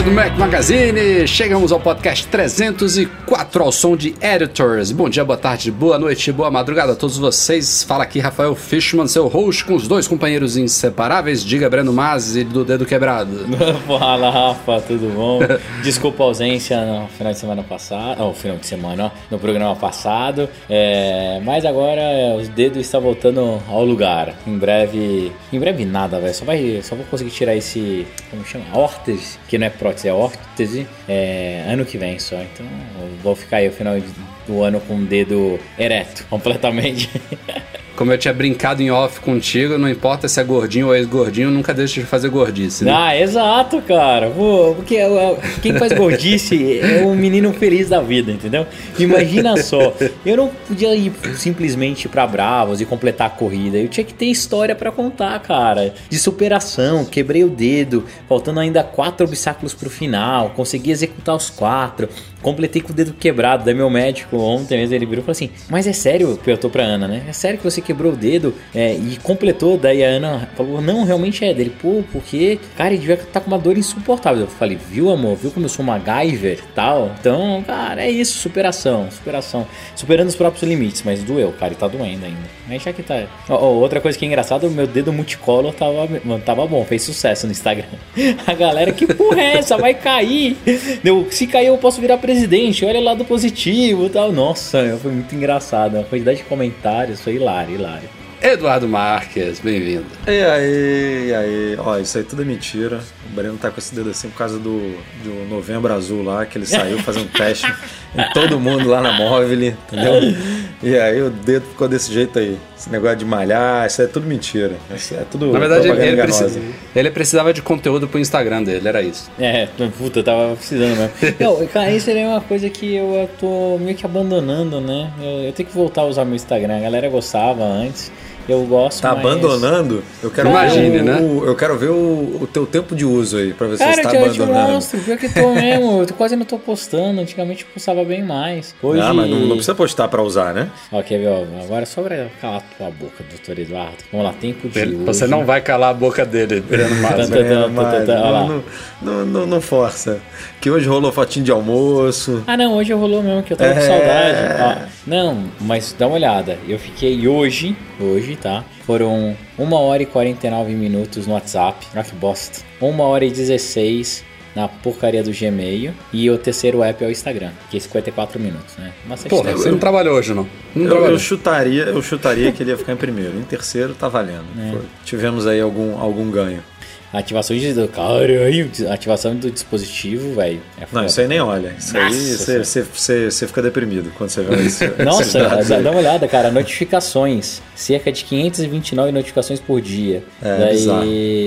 Galera do Mac Magazine, chegamos ao podcast 304 ao som de Editors. Bom dia, boa tarde, boa noite, boa madrugada a todos vocês. Fala aqui Rafael Fishman, seu host com os dois companheiros inseparáveis. Diga Breno Mazzi do Dedo Quebrado. Fala, Rafa, tudo bom? Desculpa a ausência no final de semana passado, oh, final de semana, no programa passado, é, mas agora é, os dedos estão voltando ao lugar. Em breve, em breve nada, velho. Só vai, só vou conseguir tirar esse, como chama, órtese, que não é prótese, é órtese, é, ano que vem só. Então, vou ficar aí o final do ano com o dedo ereto, completamente. Como eu tinha brincado em off contigo, não importa se é gordinho ou ex-gordinho, nunca deixa de fazer gordice. Né? Ah, exato, cara. Pô, porque é- quem faz gordice é um menino feliz da vida, entendeu? Imagina só, eu não podia ir simplesmente pra Bravos e completar a corrida. Eu tinha que ter história pra contar, cara. De superação, quebrei o dedo, faltando ainda quatro obstáculos pro final, consegui executar os quatro. Completei com o dedo quebrado. Daí meu médico ontem mesmo ele virou e falou assim: Mas é sério, tô pra Ana, né? É sério que você quebrou o dedo é, e completou? Daí a Ana falou: Não, realmente é. Dele, pô, porque, cara, ele devia estar com uma dor insuportável. Eu falei: Viu, amor? Viu como eu sou MacGyver e tal? Então, cara, é isso, superação, superação. Superando os próprios limites, mas doeu, cara, e tá doendo ainda. Mas já que tá. Ó, ó, outra coisa que é engraçada: o meu dedo multicolor tava, tava bom, fez sucesso no Instagram. A galera, que porra é essa? Vai cair. Se cair, eu posso virar presidente. Olha lá do positivo tal. Nossa, foi muito engraçado. A quantidade de comentários foi hilário, hilário. Eduardo Marques, bem-vindo. E aí, e aí, ó, isso aí tudo é mentira. O Breno tá com esse dedo assim por causa do, do Novembro Azul lá, que ele saiu fazendo teste em todo mundo lá na móvel, entendeu? E aí o dedo ficou desse jeito aí. Esse negócio de malhar, isso aí é tudo mentira. Isso é tudo Na verdade, ele, precisa- ele precisava de conteúdo pro Instagram dele, era isso. É, puta, eu tava precisando mesmo. Não, cara, isso aí é uma coisa que eu tô meio que abandonando, né? Eu, eu tenho que voltar a usar meu Instagram. A galera gostava antes. Eu gosto Tá mas- abandonando? Eu quero Imagine, ver o, né? o- eu quero ver o, o teu tempo de uso aí, pra ver se você tá te, eu te abandonando. mostro, pior que tô mesmo. Eu tô- quase não tô postando. Antigamente eu postava bem mais. Hoje. Ah, mas não, não precisa postar pra usar, né? Ver, ó, agora só pra calar tua boca, doutor Eduardo. Vamos lá, tempo de Ele- uso. Você não vai calar a boca dele, Breno É, mas não, não, não, não força. Que hoje rolou fotinho de almoço. Ah, não, hoje rolou mesmo, que eu tava com É. saudade. Ó, não, mas dá uma olhada. Eu fiquei hoje, hoje, tá? Foram 1 hora e 49 minutos no WhatsApp. Ah, que bosta. 1 hora e 16 na porcaria do Gmail. E o terceiro app é o Instagram, que é 54 minutos, né? Bastante Porra, tempo. você não trabalhou hoje, não? Não Eu, trabalhou. eu chutaria, eu chutaria que ele ia ficar em primeiro. Em terceiro tá valendo. É. Foi. Tivemos aí algum, algum ganho. Ativação de. Caralho, ativação do dispositivo, velho. É Não, isso aí nem olha. Isso aí Nossa você- Senhora. você fica deprimido quando você vê isso. Nossa, dá, aí. uma olhada, cara. Notificações. Cerca de 529 notificações por dia. É, Daí, bizarro.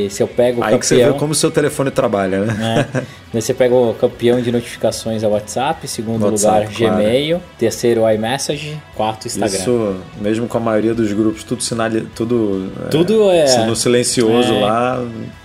se eu pego o Aí que você vê campeão. como o seu telefone trabalha, né? né? Você pega o campeão de notificações é o WhatsApp, segundo WhatsApp, lugar claro. Gmail, terceiro iMessage, quarto Instagram. Isso, mesmo com a maioria dos grupos, tudo sinal, tudo, Tudo é- no silencioso é. lá,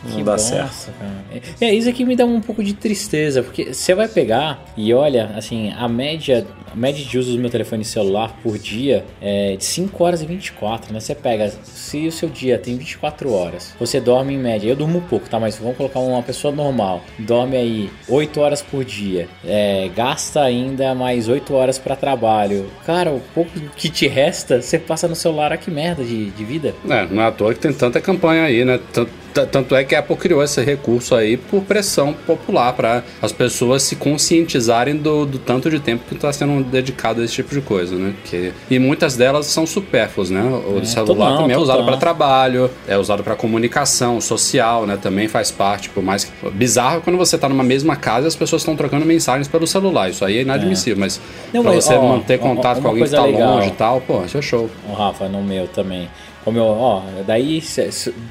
não Que dá bosta, certo. cara. É, isso aqui me dá um pouco de tristeza, porque você vai pegar e olha, assim, a média, a média de uso do meu telefone celular por dia é de 5 horas e 24, né? Você pega, se o seu dia tem 24 horas, você dorme em média, eu durmo pouco, tá? Mas vamos colocar uma pessoa normal, dorme aí 8 horas por dia, é, gasta ainda mais 8 horas para trabalho. Cara, o pouco que te resta, você passa no celular, ah, que merda de, de vida. É, não é à toa que tem tanta campanha aí, né? Tan- tanto é que a Apple criou esse recurso aí por pressão popular para as pessoas se conscientizarem do, do tanto de tempo que está sendo dedicado a esse tipo de coisa, né? Que, e muitas delas são supérfluas, né? O É, celular total, também é usado para trabalho, é usado para comunicação social, né? Também faz parte, por mais que bizarro quando você tá numa mesma casa e as pessoas estão trocando mensagens pelo celular. Isso aí é inadmissível, mas Não, para mas, você ó, manter ó, contato uma com alguém que tá legal. longe e tal, pô, isso é show. Ô, Rafa, no meu também. Como eu, ó, daí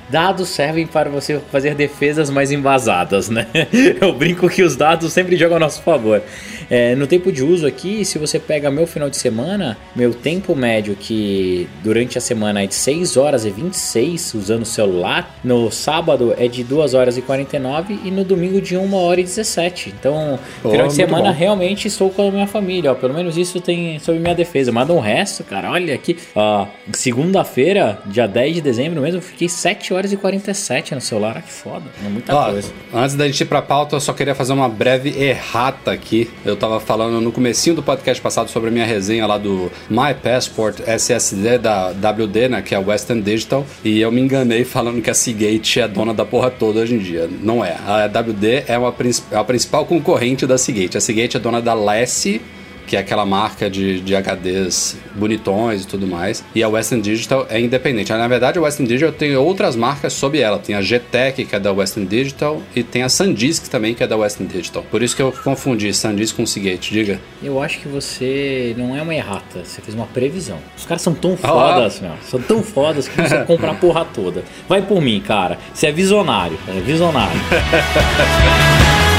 dados servem para você fazer defesas mais embasadas, né? Eu brinco que os dados sempre jogam a nosso favor. É, no tempo de uso aqui, se você pega meu final de semana, meu tempo médio que durante a semana é de 6 horas e 26 usando o celular, no sábado é de 2 horas e 49 e no domingo de 1 hora e 17. Então, Pô, final de semana bom. realmente estou com a minha família, ó. Pelo menos isso tem sobre minha defesa. Manda um resto, cara. Olha aqui. Ó, segunda-feira, dia 10 de dezembro mesmo, fiquei 7 horas e 47 no celular. Ah, que foda. É muita Ó, coisa. antes da gente ir pra pauta, eu só queria fazer uma breve errata aqui. Eu tava falando no comecinho do podcast passado sobre a minha resenha lá do My Passport SSD da WD, né, que é Western Digital, e eu me enganei falando que a Seagate é dona da porra toda hoje em dia. Não é. A WD é, uma, é a principal concorrente da Seagate. A Seagate é dona da Lassie, que é aquela marca de, de HDs bonitões e tudo mais. E a Western Digital é independente. Na verdade, a Western Digital tem outras marcas sob ela. Tem a GTEC, que é da Western Digital, e tem a SanDisk também, que é da Western Digital. Por isso que eu confundi SanDisk com Seagate, diga. Eu acho que você não é uma errata, você fez uma previsão. Os caras são tão Ah. fodas, meu. São tão fodas que você comprar a porra toda. Vai por mim, cara. Você é visionário. É visionário.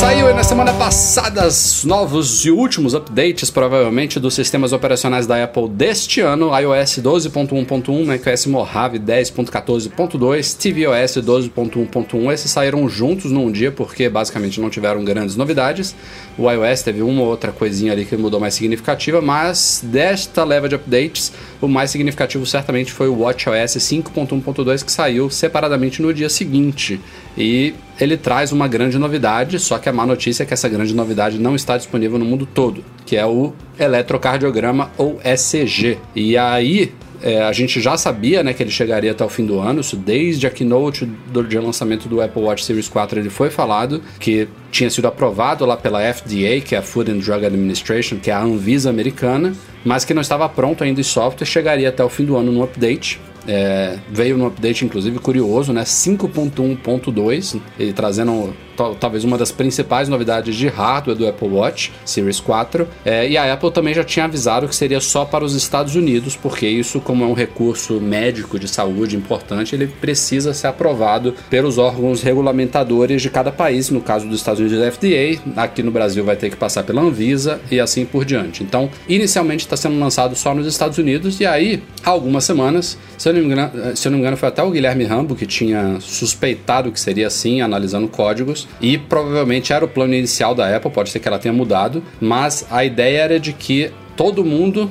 Saiu na semana passada os novos e últimos updates, provavelmente, dos sistemas operacionais da Apple deste ano: iOS 12.1.1, macOS Mojave 10.14.2, tvOS 12.1.1. Esses saíram juntos num dia porque basicamente não tiveram grandes novidades. O iOS teve uma ou outra coisinha ali que mudou mais significativa, mas desta leva de updates, o mais significativo certamente foi o WatchOS 5.1.2 que saiu separadamente no dia seguinte. E ele traz uma grande novidade, só que a má notícia é que essa grande novidade não está disponível no mundo todo, que é o eletrocardiograma ou ECG. E aí é, a gente já sabia né, que ele chegaria até o fim do ano, isso desde a keynote do dia lançamento do Apple Watch Series 4 ele foi falado, que tinha sido aprovado lá pela FDA, que é a Food and Drug Administration, que é a Anvisa americana, mas que não estava pronto ainda em software, chegaria até o fim do ano no update. É, veio no update, inclusive, curioso, né? 5.1.2, ele trazendo tal- talvez uma das principais novidades de hardware do Apple Watch Series 4. É, e a Apple também já tinha avisado que seria só para os Estados Unidos, porque isso, como é um recurso médico de saúde importante, ele precisa ser aprovado pelos órgãos regulamentadores de cada país. No caso dos Estados Unidos, a FDA, aqui no Brasil vai ter que passar pela Anvisa e assim por diante. Então, inicialmente está sendo lançado só nos Estados Unidos, e aí, há algumas semanas, se eu não me engano, se eu não me engano foi até o Guilherme Rambo que tinha suspeitado que seria assim, analisando códigos, e provavelmente era o plano inicial da Apple, pode ser que ela tenha mudado, mas a ideia era de que todo mundo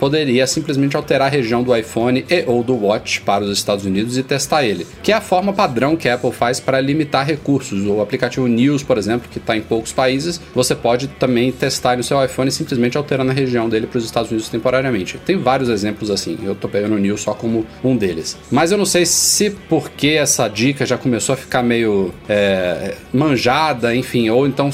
poderia simplesmente alterar a região do iPhone e ou do Watch para os Estados Unidos e testar ele, que é a forma padrão que a Apple faz para limitar recursos. O aplicativo News, por exemplo, que está em poucos países, você pode também testar no seu iPhone simplesmente alterando a região dele para os Estados Unidos temporariamente. Tem vários exemplos assim, eu tô pegando o News só como um deles. Mas eu não sei se porque essa dica já começou a ficar meio é, manjada, enfim, ou então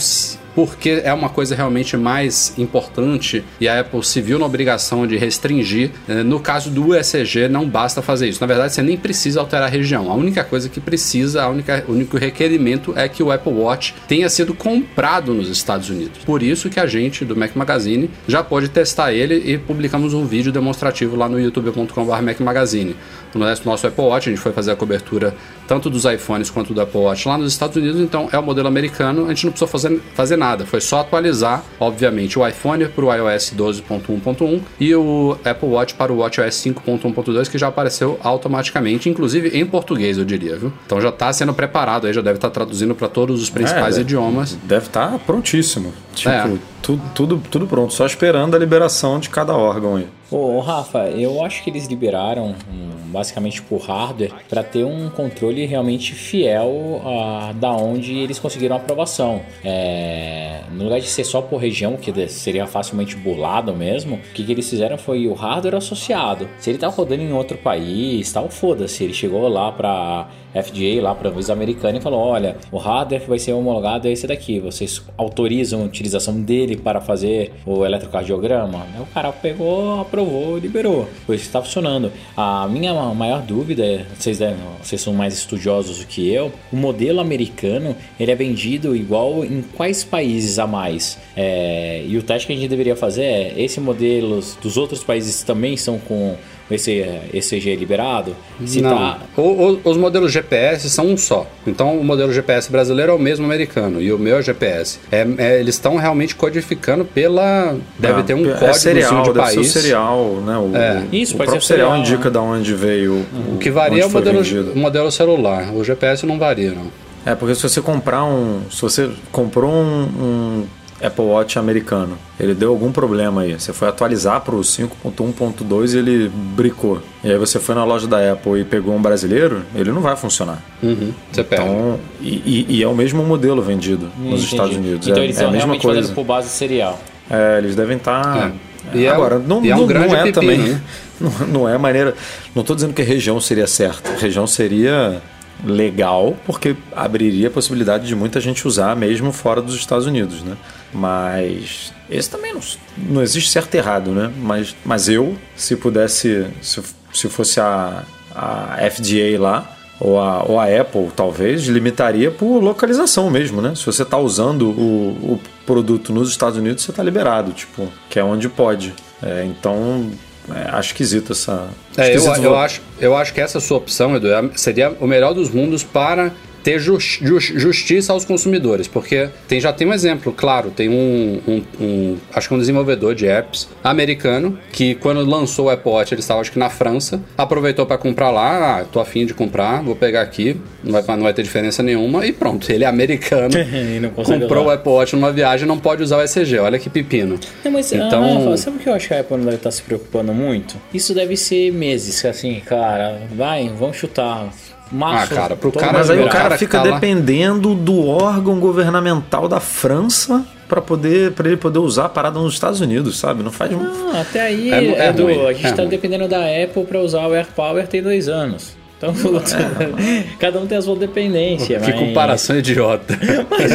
porque é uma coisa realmente mais importante e a Apple se viu na obrigação de restringir. Eh, No caso do ECG, não basta fazer isso. Na verdade, você nem precisa alterar a região. A única coisa que precisa, a única, o único requerimento é que o Apple Watch tenha sido comprado nos Estados Unidos. Por isso que a gente do Mac Magazine já pode testar ele e publicamos um vídeo demonstrativo lá no youtube.com.br Mac Magazine. No nosso Apple Watch, a gente foi fazer a cobertura tanto dos iPhones quanto do Apple Watch lá nos Estados Unidos, então é o modelo americano, a gente não precisou fazer, fazer nada, foi só atualizar, obviamente, o iPhone para o iOS 12.1.1 e o Apple Watch para o WatchOS 5.1.2, que já apareceu automaticamente, inclusive em português, eu diria, viu? Então já está sendo preparado aí, já deve estar traduzindo para todos os principais É, idiomas. Deve estar prontíssimo. Tipo, É. tudo, tudo, tudo pronto, só esperando a liberação de cada órgão aí. Ô, Rafa, eu acho que eles liberaram um, basicamente por hardware para ter um controle realmente fiel a da onde eles conseguiram aprovação. É, no lugar de ser só por região, que seria facilmente burlado mesmo, o que, que eles fizeram foi o hardware associado. Se ele tá rodando em outro país, tal, foda-se. Ele chegou lá para FDA, lá para a Visa Americana e falou: olha, o hardware vai ser homologado é esse daqui. Vocês autorizam a utilização dele para fazer o eletrocardiograma? O cara pegou, aprovou, liberou. Pois está funcionando. A minha maior dúvida, é, vocês, vocês são mais estudiosos do que eu, o modelo americano ele é vendido igual em quais países a mais? É, e o teste que a gente deveria fazer é: esse modelo dos outros países também são com esse ECG liberado? Se não. Tá... O, o, os modelos GPS são um só. Então o modelo GPS brasileiro é o mesmo americano e o meu é GPS. É, é eles estão realmente codificando pela. Deve ah, ter um é código serial, de país. Ser o serial, né? O, é. Isso, o pode próprio ser serial, serial indica de onde veio. O, o que varia é o modelo, o modelo celular. O GPS não varia, não. É, porque se você comprar um. Se você comprou um, um Apple Watch americano. Ele deu algum problema aí. Você foi atualizar para o 5.1.2 e ele bricou. E aí você foi na loja da Apple e pegou um brasileiro, ele não vai funcionar. Uhum. Você pega. Então, e, e, é o mesmo modelo vendido nos Entendi. Estados Unidos. Então é, eles é a mesma coisa. por base serial. É, eles devem estar. Tá... É. E Agora, não, e é, um não, grande não é também. Né? Não, não é maneira. Não estou dizendo que a região seria certa. A região seria legal, porque abriria a possibilidade de muita gente usar mesmo fora dos Estados Unidos, né? Mas esse também não, não existe certo e errado, né? Mas, mas eu, se pudesse, se, se fosse a, a FDA lá, ou a, ou a Apple, talvez, limitaria por localização mesmo, né? Se você está usando o, o produto nos Estados Unidos, você está liberado, tipo, que é onde pode. É, então, é, acho esquisito essa. É, eu, eu, acho, eu acho que essa sua opção, Edu, é, seria o melhor dos mundos para ter just, just, justiça aos consumidores, porque tem, já tem um exemplo, claro, tem um, um, um, acho que um desenvolvedor de apps americano que quando lançou o Apple Watch, ele estava acho que na França, aproveitou para comprar lá, ah, tô afim de comprar, vou pegar aqui, não vai, não vai ter diferença nenhuma e pronto, ele é americano, comprou usar. o Apple Watch numa viagem, não pode usar o ECG, olha que pepino. Não, mas, então, ah, sabe o que eu acho que a Apple não deve estar se preocupando muito? Isso deve ser meses, assim, cara, vai, vamos chutar ah, cara, pro cara, mas aí o cara fica tá dependendo lá. do órgão governamental da França para poder para ele poder usar a parada nos Estados Unidos, sabe? Não faz. Não, até aí, é, é do, a gente está é dependendo da Apple para usar o AirPower tem dois anos. Então, é, cada um tem a sua dependência. Que mas... comparação idiota. mas,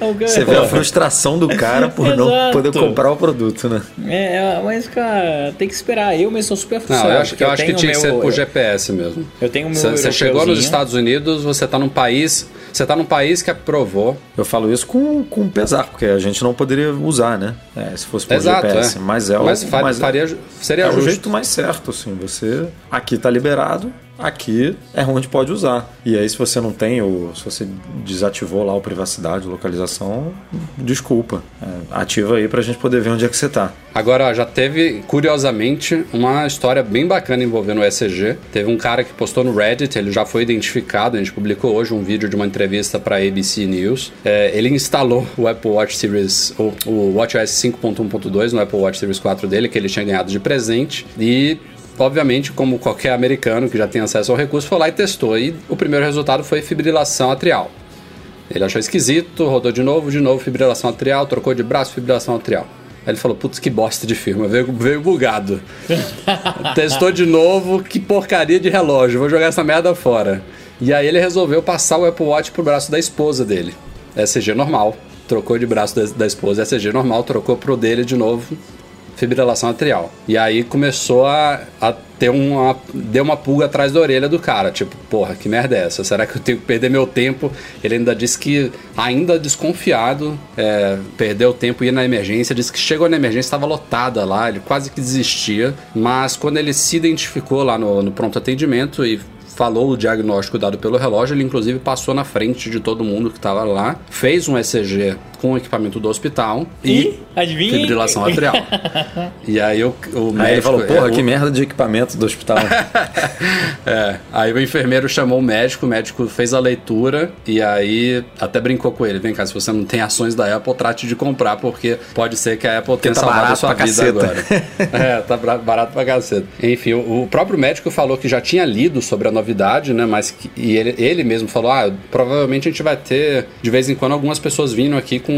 não, Você vê a frustração do cara por Exato. não poder comprar o produto, né? É, é, mas, cara, tem que esperar. Eu mesmo sou super frustrado. Não, eu acho, eu eu acho que tinha meu, que ser o GPS mesmo. Eu tenho o meu. Você chegou nos Estados Unidos, você está num país. Você está num país que aprovou. Eu falo isso com, com pesar, porque a gente não poderia usar, né? É, se fosse por Exato, GPS. É. Mas é o, mas, mas é faria, seria é justo. o jeito mais certo, assim. Você aqui está liberado, aqui é onde pode usar. E aí, se você não tem, ou se você desativou lá o privacidade, localização, desculpa. É, ativa aí pra gente poder ver onde é que você tá. Agora, já teve, curiosamente, uma história bem bacana envolvendo o ECG. Teve um cara que postou no Reddit, ele já foi identificado, a gente publicou hoje um vídeo de uma entrevista para ABC News. É, ele instalou o Apple Watch Series, o, o WatchOS 5.1.2 no Apple Watch Series 4 dele, que ele tinha ganhado de presente, e obviamente, como qualquer americano que já tem acesso ao recurso, foi lá e testou. E o primeiro resultado foi fibrilação atrial. Ele achou esquisito, rodou de novo, de novo, fibrilação atrial, trocou de braço, fibrilação atrial. Aí ele falou, putz, que bosta de firma, veio, veio bugado. Testou de novo, que porcaria de relógio, vou jogar essa merda fora. E aí ele resolveu passar o Apple Watch pro braço da esposa dele. ECG normal, trocou de braço da, da esposa, ECG normal, trocou pro dele de novo, fibrilação atrial. E aí começou a, a ter uma. Deu uma pulga atrás da orelha do cara. Tipo, porra, que merda é essa? Será que eu tenho que perder meu tempo? Ele ainda disse que, ainda desconfiado, é, perdeu tempo e ia na emergência. Disse que chegou na emergência, estava lotada lá, ele quase que desistia. Mas quando ele se identificou lá no, no pronto atendimento e falou o diagnóstico dado pelo relógio, ele inclusive passou na frente de todo mundo que estava lá, fez um ECG com o equipamento do hospital e, Adivinha? fibrilação atrial. e aí o, o médico... Aí ele falou, porra, é, que o- merda de equipamento do hospital. É, aí o enfermeiro chamou o médico, o médico fez a leitura e aí até brincou com ele. Vem cá, se você não tem ações da Apple, trate de comprar, porque pode ser que a Apple tenha tá salvado a sua vida caceta. agora. é, tá barato pra caceta. Enfim, o, o próprio médico falou que já tinha lido sobre a novidade, né? Mas que, e ele, ele mesmo falou: ah, provavelmente a gente vai ter de vez em quando algumas pessoas vindo aqui com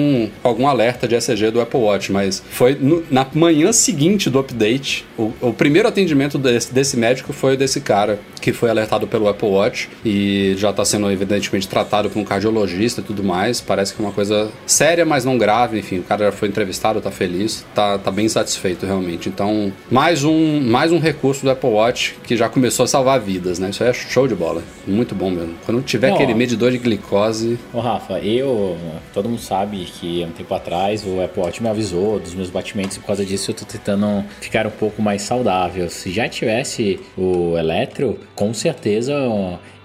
algum alerta de ECG do Apple Watch. Mas foi no- na manhã seguinte do update, o, o primeiro atendimento desse, desse médico foi desse cara, que foi alertado pelo Apple Watch e já está sendo evidentemente tratado por um cardiologista e tudo mais. Parece que é uma coisa séria, mas não grave. Enfim, o cara já foi entrevistado, tá feliz, tá, tá bem satisfeito realmente. Então, mais um, mais um recurso do Apple Watch que já começou a salvar vidas, né? Isso aí é show de bola. Muito bom mesmo. Quando tiver Não, aquele medidor de glicose. Ô Rafa, eu. Todo mundo sabe que há um tempo atrás o Apple Watch me avisou dos meus batimentos e por causa disso eu tô tentando ficar um pouco mais saudável. Se já tivesse o Eletro, com certeza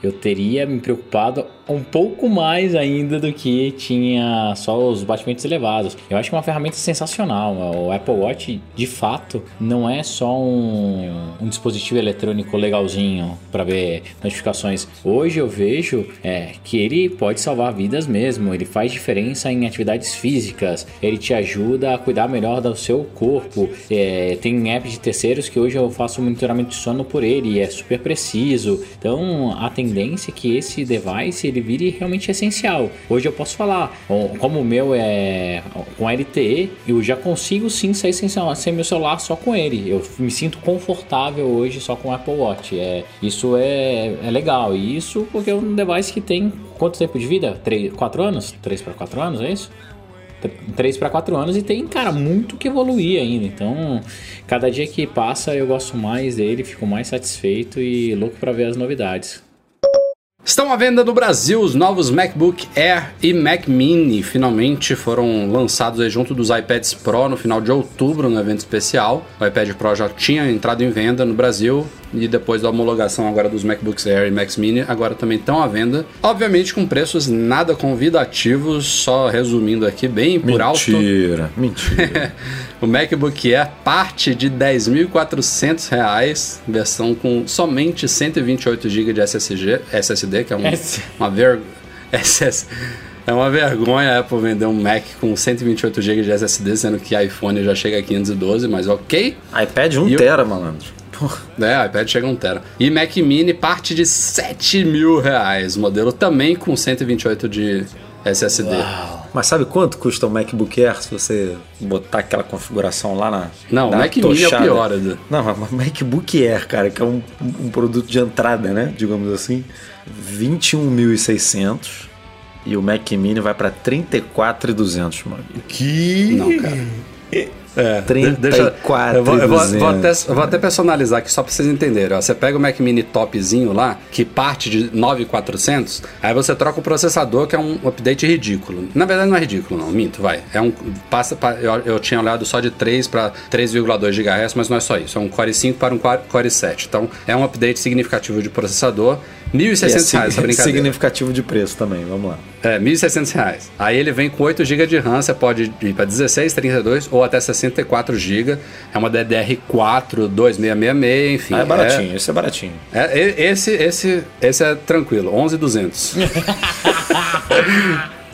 eu teria me preocupado um pouco mais ainda do que tinha só os batimentos elevados. Eu acho que é uma ferramenta sensacional. O Apple Watch, de fato, não é só um, um dispositivo eletrônico legalzinho para ver notificações. Hoje eu vejo é, que ele pode salvar vidas mesmo. Ele faz diferença em atividades físicas. Ele te ajuda a cuidar melhor do seu corpo. É, tem apps de terceiros que hoje eu faço monitoramento de sono por ele e é super preciso. Então a tendência é que esse device ele vire realmente essencial. Hoje eu posso falar, como o meu é com LTE, eu já consigo sim sair sem, sem meu celular só com ele. Eu me sinto confortável hoje só com o Apple Watch. É, isso é, é legal. E isso porque é um device que tem quanto tempo de vida? 3, 4 anos? 3 para 4 anos, é isso? 3 para 4 anos e tem, cara, muito que evoluir ainda. Então, cada dia que passa eu gosto mais dele, fico mais satisfeito e louco para ver as novidades. Estão à venda no Brasil os novos MacBook Air e Mac Mini. Finalmente foram lançados junto dos iPads Pro no final de outubro, no evento especial. O iPad Pro já tinha entrado em venda no Brasil e depois da homologação agora dos MacBooks Air e Macs Mini, agora também estão à venda. Obviamente com preços nada convidativos, só resumindo aqui bem por alto. mentira, mentira. O MacBook Air parte de 10.400 reais, versão com somente 128 GB de SSG, SSD, que é um, S- uma ver... SS... É uma vergonha a Apple vender um Mac com 128 GB de SSD, sendo que iPhone já chega a 512, mas ok. iPad 1 E eu- tera, malandro. Porra. É, iPad chega a 1 tera. E Mac Mini parte de 7 mil reais, modelo também com 128 de SSD. Mas sabe quanto custa o MacBook Air se você botar aquela configuração lá na. Não, o na Mac Mini é o pior, Edu. Não, mas o MacBook Air, cara, que é um, um produto de entrada, né? Digamos assim. 21.600 e o Mac Mini vai pra 34.200, mano. Que? Não, cara. É, 34 eu, vou, eu, vou, vou 200. até, vou até personalizar aqui só pra vocês entenderem. ó. Você pega o Mac Mini topzinho lá, que parte de 9,400, aí você troca o processador, que é um update ridículo. Na verdade, não é ridículo, não, minto, vai. É um. Passa pra- eu, eu tinha olhado só de 3 para 3,2 GHz, mas não é só isso. É um Core 5 para um Core Core 7. Então, é um update significativo de processador. R$ 1.600 E é reais, essa sig- brincadeira. significativo de preço também, vamos lá. É, 1.600 reais. Aí ele vem com 8 GB de RAM, você pode ir para 16, 32 ou até 64 GB. É uma DDR4 2666, enfim. Ah, é baratinho, esse é baratinho. É, é- esse, esse, esse é tranquilo, 11,200.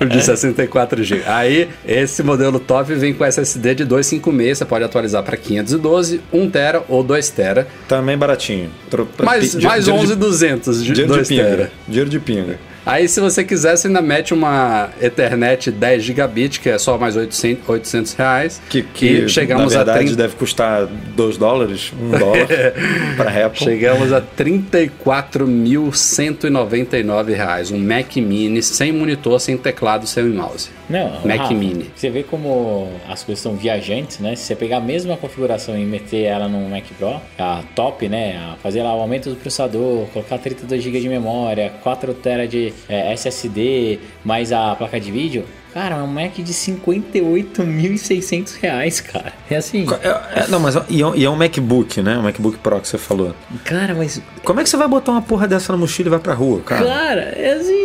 De 64 GB. Aí, esse modelo top vem com SSD de 256, você pode atualizar para 512, 1 TB ou 2 TB. Também baratinho. Tro- Mais, mais dinheiro de- 11,200 de Dinheiro de 2 pinga. TB. Dinheiro de pinga. Aí, se você quiser, você ainda mete uma Ethernet 10 gigabit, que é só mais 800, 800 reais. Que, que chegamos na verdade a 30, deve custar 2 dólares, 1 dólar para Apple. Chegamos a 34.199 reais. Um Mac Mini sem monitor, sem teclado, sem mouse. Não, Mac Rafa, Mini. Você vê como as coisas são viajantes, né? Se você pegar a mesma configuração e meter ela no Mac Pro, a top, né? A fazer lá o aumento do processador, colocar 32 GB de memória, 4 TB de é, SSD, mais a placa de vídeo. Cara, é um Mac de 58.600 reais, cara. É assim. É- é- não, mas e é, um- e é um MacBook, né? Um MacBook Pro que você falou. Cara, mas Como é que você vai botar uma porra dessa na mochila e vai pra rua, cara? Cara, é assim,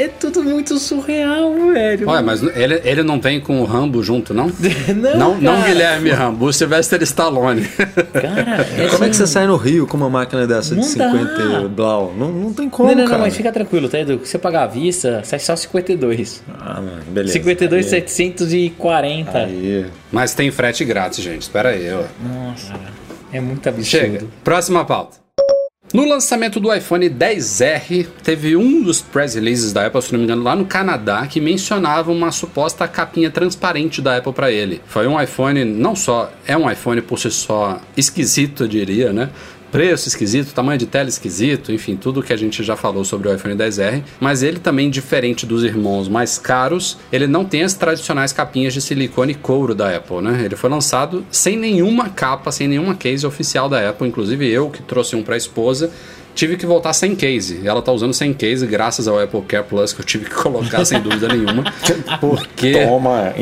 é, é tudo muito surreal, velho. Olha, mas ele, ele não vem com o Rambo junto, não? não, Não, não. Guilherme Rambo, o Sylvester Stallone. Cara, Como é que assim- você sai no Rio com uma máquina dessa de Não dá. 50 e blau? Não, não tem como, Não, não, não, mas fica tranquilo, tá, Edu? Se você pagar à vista, sai só 52. Ah, mano, beleza. 52, Aí- 740. Aí. Mas tem frete grátis, gente. Espera aí, ó. Nossa, é muito absurdo. Chega. Próxima pauta. No lançamento do iPhone 10R, teve um dos press releases da Apple, se não me engano, lá no Canadá, que mencionava uma suposta capinha transparente da Apple para ele. Foi um iPhone, não só é um iPhone por si só esquisito, eu diria, né? Preço esquisito, tamanho de tela esquisito, enfim, tudo que a gente já falou sobre o iPhone 10R. Mas ele também, diferente dos irmãos mais caros, ele não tem as tradicionais capinhas de silicone e couro da Apple, né? Ele foi lançado sem nenhuma capa, sem nenhuma case oficial da Apple. Inclusive eu, que trouxe um para a esposa, tive que voltar sem case. Ela tá usando sem case, graças ao Apple Care Plus, que eu tive que colocar sem dúvida nenhuma. Porque. Toma,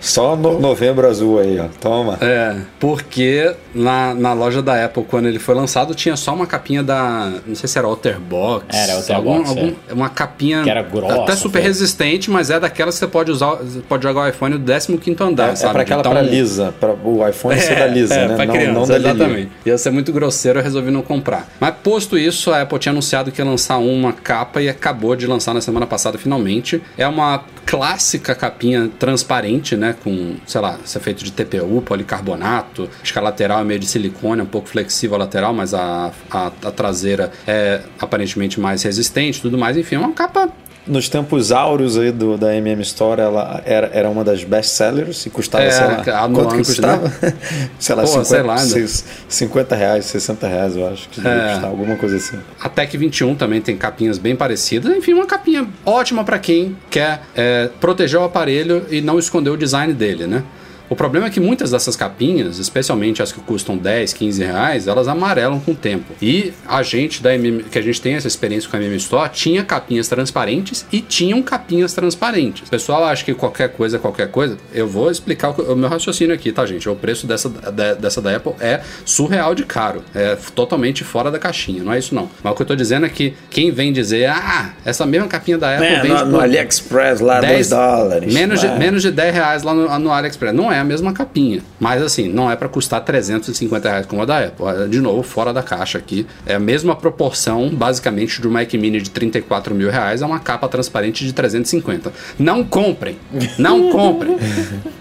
só no novembro azul aí, ó. Toma. É, porque na, na loja da Apple, quando ele foi lançado, tinha só uma capinha da. Não sei se era Otterbox. Era Otterbox, algum, é. algum- Uma capinha. Que era grossa, Até super velho. resistente, mas é daquelas que você pode usar. você Pode jogar o iPhone do 15 andar. É, sabe? é pra aquela Então- pra lisa, pra o iPhone ser da lisa, é, né? Pra não, criança, não da Lili. exatamente. Ia ser muito grosseiro, eu resolvi não comprar. Mas posto isso, a Apple tinha anunciado que ia lançar uma capa e acabou de lançar na semana passada finalmente. É uma clássica capinha transparente, né? Com, sei lá, isso é feito de TPU, policarbonato. Acho que a lateral é meio de silicone, um pouco flexível a lateral, mas a, a, a traseira é aparentemente mais resistente tudo mais. Enfim, é uma capa Nos tempos áureos aí do, da MM Store, ela era, era uma das best sellers e custava, É, sei lá, a quanto que nuance, né? custava? sei lá, Pô, 50, sei lá, né? seis- 50 reais, 60 reais, eu acho que É. custar, alguma coisa assim. A Tech 21 também tem capinhas bem parecidas. Enfim, uma capinha ótima para quem quer é, proteger o aparelho e não esconder o design dele, né? O problema é que muitas dessas capinhas, especialmente as que custam 10, 15 reais, elas amarelam com o tempo. E a gente da MM, que a gente tem essa experiência com a MM Store, tinha capinhas transparentes e tinham capinhas transparentes. O pessoal acha que qualquer coisa é qualquer coisa. Eu vou explicar o, meu raciocínio aqui, tá, gente? O preço dessa da, dessa da Apple é surreal de caro. É totalmente fora da caixinha, não é isso não. Mas o que eu tô dizendo é que quem vem dizer, ah, essa mesma capinha da Apple É, vende no, no AliExpress lá, 10 2 dólares. Menos de, Ah. menos de 10 reais lá no, no AliExpress. Não é a mesma capinha. Mas assim, não é para custar 350 reais como a da Apple. É, De novo, fora da caixa aqui. É a mesma proporção, basicamente, de um Mac Mini de 34 mil reais a uma capa transparente de 350. Não comprem. Não comprem.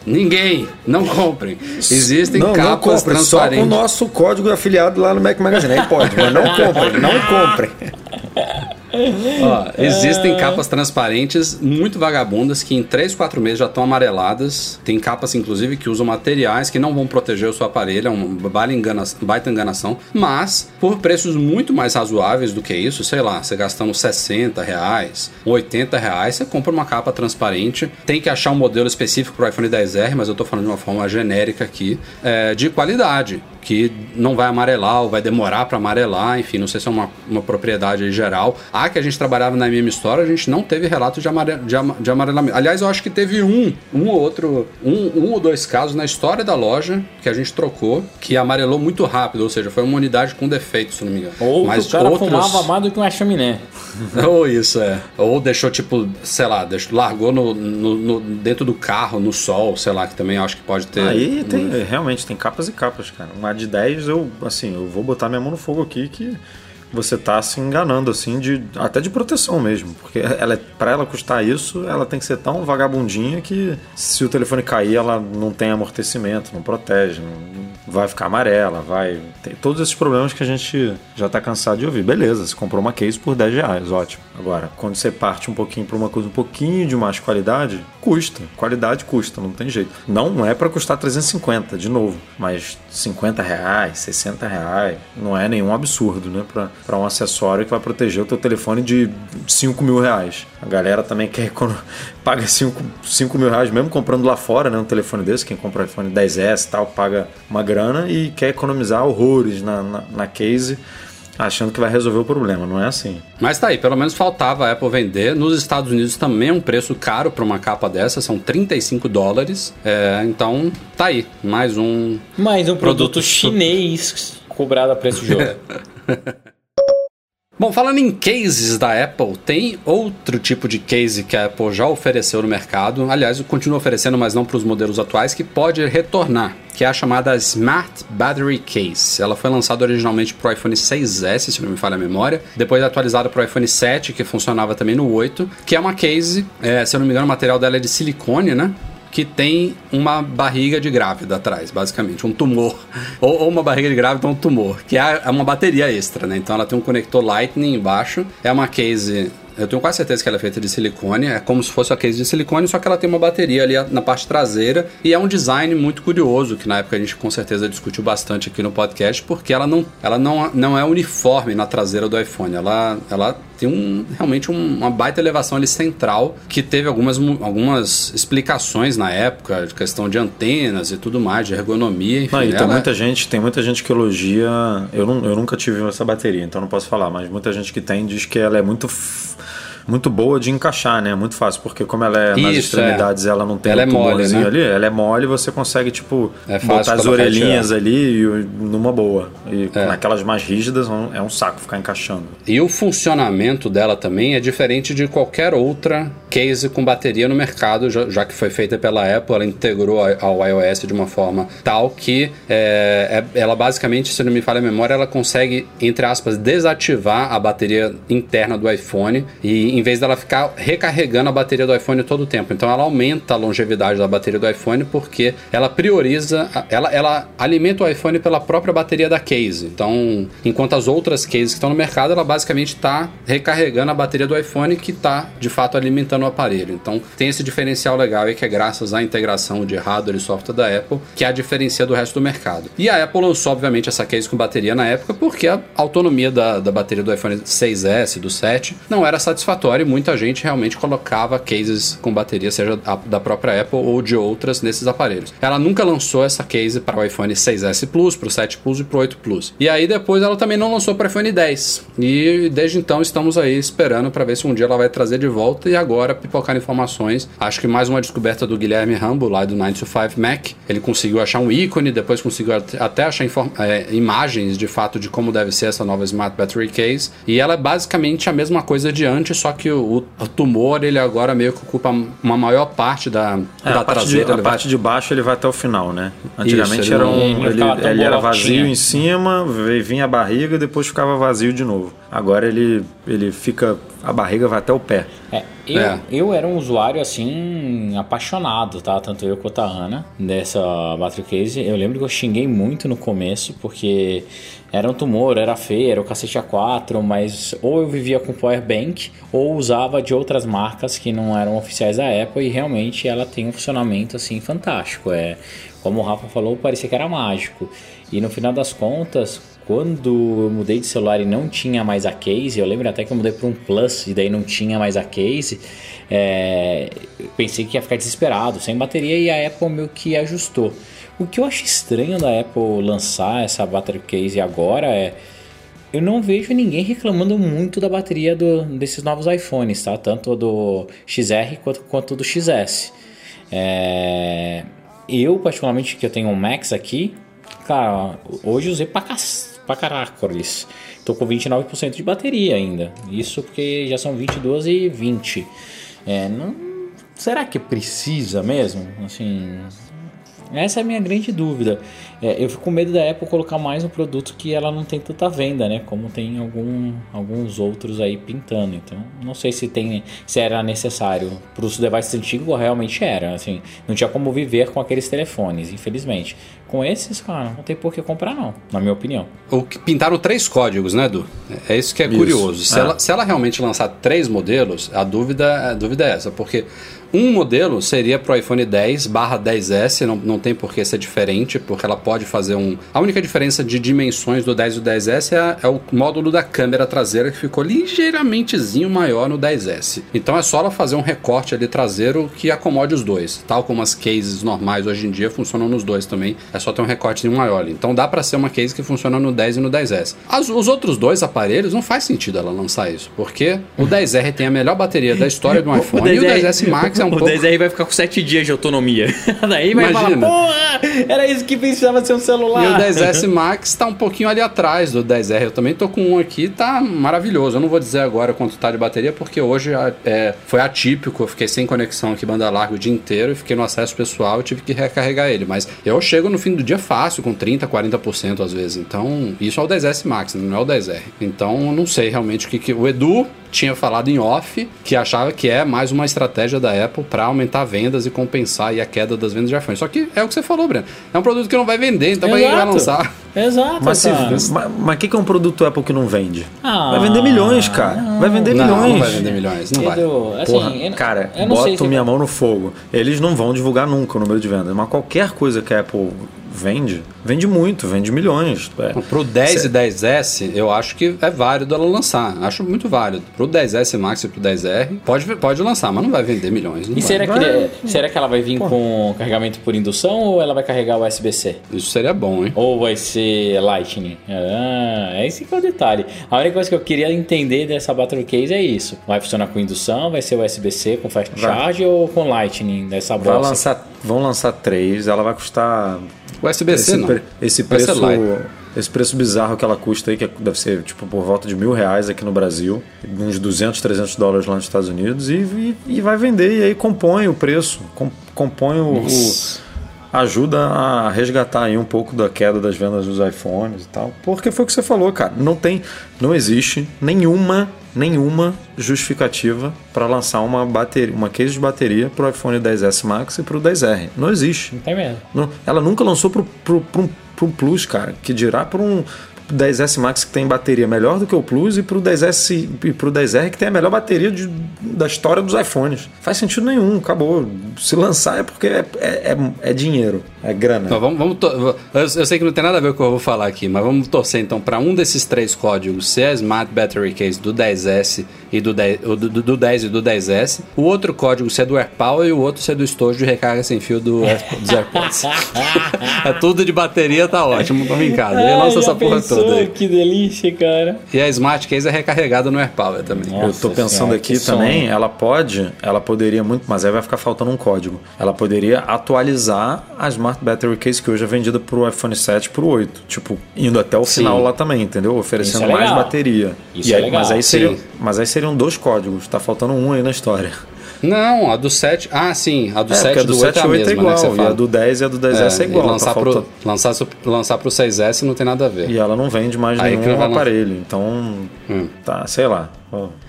Ninguém. Não comprem. Existem não, não capas compre, só com o transparentes. nosso código afiliado lá no Mac Magazine. Aí pode, mas não comprem, não comprem. Ó, existem capas transparentes muito vagabundas que em 3, 4 meses já estão amareladas. Tem capas, inclusive, que usam materiais que não vão proteger o seu aparelho. É uma baita baita enganação. Mas, por preços muito mais razoáveis do que isso, sei lá, você gastando 60 reais, 80 reais, você compra uma capa transparente. Tem que achar um modelo específico para o iPhone 10R, mas eu estou falando de uma forma genérica aqui, é, de qualidade que não vai amarelar ou vai demorar para amarelar, enfim, não sei se é uma, uma propriedade aí geral. A que a gente trabalhava na MM Store, a gente não teve relato de, amare, de, de amarelamento. Aliás, eu acho que teve um, um ou outro, um, um ou dois casos na história da loja que a gente trocou, que amarelou muito rápido, ou seja, foi uma unidade com defeito, se não me engano. Ou Mas o cara outros- fumava mais do que uma chaminé. ou isso, é. Ou deixou, tipo, sei lá, deixou, largou no, no- no- dentro do carro, no sol, sei lá, que também acho que pode ter. Aí um- tem, realmente tem capas e capas, cara. Uma de 10, eu, assim, eu vou botar minha mão no fogo aqui que você tá se enganando, assim, de até de proteção mesmo. Porque ela, é- pra ela custar isso, ela tem que ser tão vagabundinha que se o telefone cair, ela não tem amortecimento, não protege, não- vai ficar amarela, vai. Tem todos esses problemas que a gente já tá cansado de ouvir. Beleza, você comprou uma case por 10 reais, ótimo. Agora, quando você parte um pouquinho pra uma coisa um pouquinho de mais qualidade, custa. Qualidade custa, não tem jeito. Não é pra custar 350, de novo, mas 50 reais, 60 reais, não é nenhum absurdo, né? Pra, pra um acessório que vai proteger o teu telefone de 5 mil reais. A galera também quer econo- paga 5, 5 mil reais mesmo comprando lá fora, né? Um telefone desse, quem compra iPhone 10S e tal, paga uma grana e quer economizar horrores na, na, na case, achando que vai resolver o problema. Não é assim. Mas tá aí, pelo menos faltava a Apple vender. Nos Estados Unidos também é um preço caro para uma capa dessa, são 35 dólares. É, então tá aí, mais um. Mais um produto, Produto chinês cobrado a preço de ouro. Bom, falando em cases da Apple, tem outro tipo de case que a Apple já ofereceu no mercado. Aliás, continua oferecendo, mas não para os modelos atuais, que pode retornar, que é a chamada Smart Battery Case. Ela foi lançada originalmente para o iPhone 6S, se não me falha a memória, depois atualizada para o iPhone 7, que funcionava também no 8, que é uma case, é, se eu não me engano, o material dela é de silicone, né? Que tem uma barriga de grávida atrás, basicamente, um tumor. ou, ou, uma barriga de grávida ou um tumor, que é, é uma bateria extra, né? Então ela tem um conector Lightning embaixo, é uma case eu tenho quase certeza que ela é feita de silicone. É como se fosse a case de silicone, só que ela tem uma bateria ali na parte traseira. E é um design muito curioso, que na época a gente com certeza discutiu bastante aqui no podcast, porque ela não, ela não, não é uniforme na traseira do iPhone. Ela, ela tem um, realmente um, uma baita elevação ali central, que teve algumas, algumas explicações na época, de questão de antenas e tudo mais, de ergonomia. Enfim, não, e tem muita gente, tem muita gente que elogia. Eu, não, eu nunca tive essa bateria, então não posso falar, mas muita gente que tem diz que ela é muito muito boa de encaixar, né? Muito fácil, porque como ela é Isso, nas extremidades, é. ela não tem ela é mole, né? ali, ela é mole, você consegue, tipo, é botar as orelhinhas ali numa boa. E é. naquelas mais rígidas é um saco ficar encaixando. E o funcionamento dela também é diferente de qualquer outra case com bateria no mercado, já, já que foi feita pela Apple, ela integrou ao iOS de uma forma tal que é, é, ela basicamente, se não me falha a memória, ela consegue, entre aspas, desativar a bateria interna do iPhone e em vez dela ficar recarregando a bateria do iPhone todo o tempo. Então ela aumenta a longevidade da bateria do iPhone porque ela prioriza, ela, ela alimenta o iPhone pela própria bateria da case. Então, enquanto as outras cases que estão no mercado, ela basicamente está recarregando a bateria do iPhone que está de fato alimentando o aparelho. Então tem esse diferencial legal aí que é graças à integração de hardware e software da Apple que a diferencia do resto do mercado. E a Apple lançou obviamente essa case com bateria na época porque a autonomia da, da bateria do iPhone 6S, do 7, não era satisfatória e muita gente realmente colocava cases com bateria, seja da própria Apple ou de outras, nesses aparelhos. Ela nunca lançou essa case para o iPhone 6S Plus, para o 7 Plus e para o 8 Plus. E aí depois ela também não lançou para o iPhone 10. E desde então estamos aí esperando para ver se um dia ela vai trazer de volta e agora pipocar informações. Acho que mais uma descoberta do Guilherme Rambo lá do 925 Mac. Ele conseguiu achar um ícone, depois conseguiu até achar é, imagens de fato de como deve ser essa nova Smart Battery Case. E ela é basicamente a mesma coisa de antes, só que o, o, tumor ele agora meio que ocupa uma maior parte da, é, da a traseira. De, a parte de baixo ele vai até o final, né? Antigamente Isso, ele era um, ele, ele, ele era vazio em cima, vinha a barriga e depois ficava vazio de novo. Agora ele, ele fica a barriga vai até o pé. É, eu, é. eu era um usuário assim apaixonado, tá? Tanto eu quanto a Ana dessa battery case. Eu lembro que eu xinguei muito no começo porque era um tumor, era feio, era o cacete A4, mas ou eu vivia com power bank ou usava de outras marcas que não eram oficiais da Apple e realmente ela tem um funcionamento assim fantástico. É, como o Rafa falou, parecia que era mágico. E no final das contas, quando eu mudei de celular e não tinha mais a case, eu lembro até que eu mudei para um Plus e daí não tinha mais a case, é, pensei que ia ficar desesperado, sem bateria, e a Apple meio que ajustou. O que eu acho estranho da Apple lançar essa battery case agora é. Eu não vejo ninguém reclamando muito da bateria do, desses novos iPhones, tá? Tanto do XR quanto, quanto do XS. É, eu, particularmente, que eu tenho um Max aqui, cara, hoje usei pra pra caracoles. Tô com 29% de bateria ainda. Isso porque já são 22 e 20. É, não, será que precisa mesmo? Assim, essa é a minha grande dúvida. É, eu fico com medo da Apple colocar mais um produto que ela não tem tanta venda, né? Como tem algum, alguns outros aí pintando. Então, não sei se tem se era necessário. Para os devices antigos, realmente era. Assim, não tinha como viver com aqueles telefones, infelizmente. Com esses, cara, não tem por que comprar, não, na minha opinião. O que pintaram três códigos, né, Edu? É isso que é isso. curioso. Se, é. Ela, se ela realmente lançar três modelos, a dúvida, a dúvida é essa, porque um modelo seria para o iPhone 10 barra 10S, não, não tem por que ser diferente, porque ela pode fazer um. A única diferença de dimensões do 10 e do 10S é, é o módulo da câmera traseira que ficou ligeiramentezinho maior no 10S. Então é só ela fazer um recorte ali traseiro que acomode os dois, tal como as cases normais hoje em dia funcionam nos dois também. É só ter um recorte maior ali. Então dá para ser uma case que funciona no 10 e no 10S. As, os outros dois aparelhos não faz sentido ela lançar isso, porque o 10R tem a melhor bateria da história do iPhone o 10R, e o 10S Max é um O pouco... 10R vai ficar com 7 dias de autonomia. Daí vai Imagina. falar, porra, era isso que precisava ser um celular. E o 10S Max tá um pouquinho ali atrás do 10R. Eu também tô com um aqui, tá maravilhoso. Eu não vou dizer agora quanto tá de bateria, porque hoje é, foi atípico. Eu fiquei sem conexão aqui, banda larga o dia inteiro, e fiquei no acesso pessoal e tive que recarregar ele. Mas eu chego no fim do dia fácil, com 30%, 40% às vezes. Então, isso é o 10S Max, não é o 10R. Então, eu não sei realmente o que, que... O Edu tinha falado em off que achava que é mais uma estratégia da Apple para aumentar vendas e compensar aí a queda das vendas de iPhone. Só que é o que você falou, Breno. É um produto que não vai vender, então vai, vai Exato. lançar. Exato, Mas o que, que é um produto Apple que não vende? Ah, vai vender milhões, cara. Vai vender Não, milhões. não vai vender milhões, não vai. Edu, assim, Porra, eu- cara, eu não boto minha mão no fogo. Eles não vão divulgar nunca o número de vendas, mas qualquer coisa que a Apple vende, vende muito, vende milhões. É. Pro 10 e 10S, eu acho que é válido ela lançar. Acho muito válido. Pro 10S Max e pro 10R, pode, pode lançar, mas não vai vender milhões. E vai. será que, Vai. será que ela vai vir com carregamento por indução ou ela vai carregar USB-C? Isso seria bom, hein? Ou vai ser Lightning? Ah, é esse que é o detalhe. A única coisa que eu queria entender dessa Battery Case é isso. Vai funcionar com indução? Vai ser USB-C com fast Vai. charge ou com Lightning dessa Vai bosta? lançar, vão lançar três, ela vai custar USB-C esse, não. pre- esse preço esse preço bizarro que ela custa aí, que deve ser tipo por volta de mil reais aqui no Brasil, uns 200, 300 dólares lá nos Estados Unidos e, e, e vai vender e aí compõe o preço, com- compõe o, o- ajuda a resgatar aí um pouco da queda das vendas dos iPhones e tal, porque foi o que você falou, cara, não tem, não existe nenhuma nenhuma justificativa para lançar uma bateria, uma case de bateria para o iPhone 10s Max e para o 10R. Não existe. Não tem mesmo. Não, ela nunca lançou pro, pro Plus, cara. Que dirá para um 10S Max que tem bateria melhor do que o Plus e pro 10S e pro 10R que tem a melhor bateria de- da história dos iPhones. Faz sentido nenhum, acabou. Se lançar é porque é, é, é- é dinheiro, é grana. Então, vamos, vamos to- eu, eu sei que não tem nada a ver com o que eu vou falar aqui, mas vamos torcer então para um desses três códigos ser a Smart Battery Case do 10S e do 10, o do, do 10 e do 10S. O outro código ser do AirPower e o outro ser do estojo de recarga sem fio do, dos AirPods. é tudo de bateria, tá ótimo, tô brincando. E Ai, lança essa porra toda aí. Que delícia, cara. E a Smart Case é recarregada no AirPower também. Nossa Eu tô pensando senhora, aqui também, sonho. ela pode, ela poderia muito, mas aí vai ficar faltando um código. Ela poderia atualizar a Smart Battery Case que hoje é vendida pro iPhone 7 pro 8, tipo, indo até o Sim. final lá também, entendeu? Oferecendo é mais bateria. Isso E é aí- legal, Mas aí, seriam, mas aí seriam dois códigos, tá faltando um aí na história. Não, a do 7. Ah, sim, a do é, 7 porque a do do 8 é 7 a e 8 mesma, é né, igual, e fala. a do 10 e a do 10S é, e igual. tá lançar, faltando- pro, lançar, lançar pro 6S não tem nada a ver. E ela não vende mais Aí nenhum aparelho, então, Hum. tá, sei lá.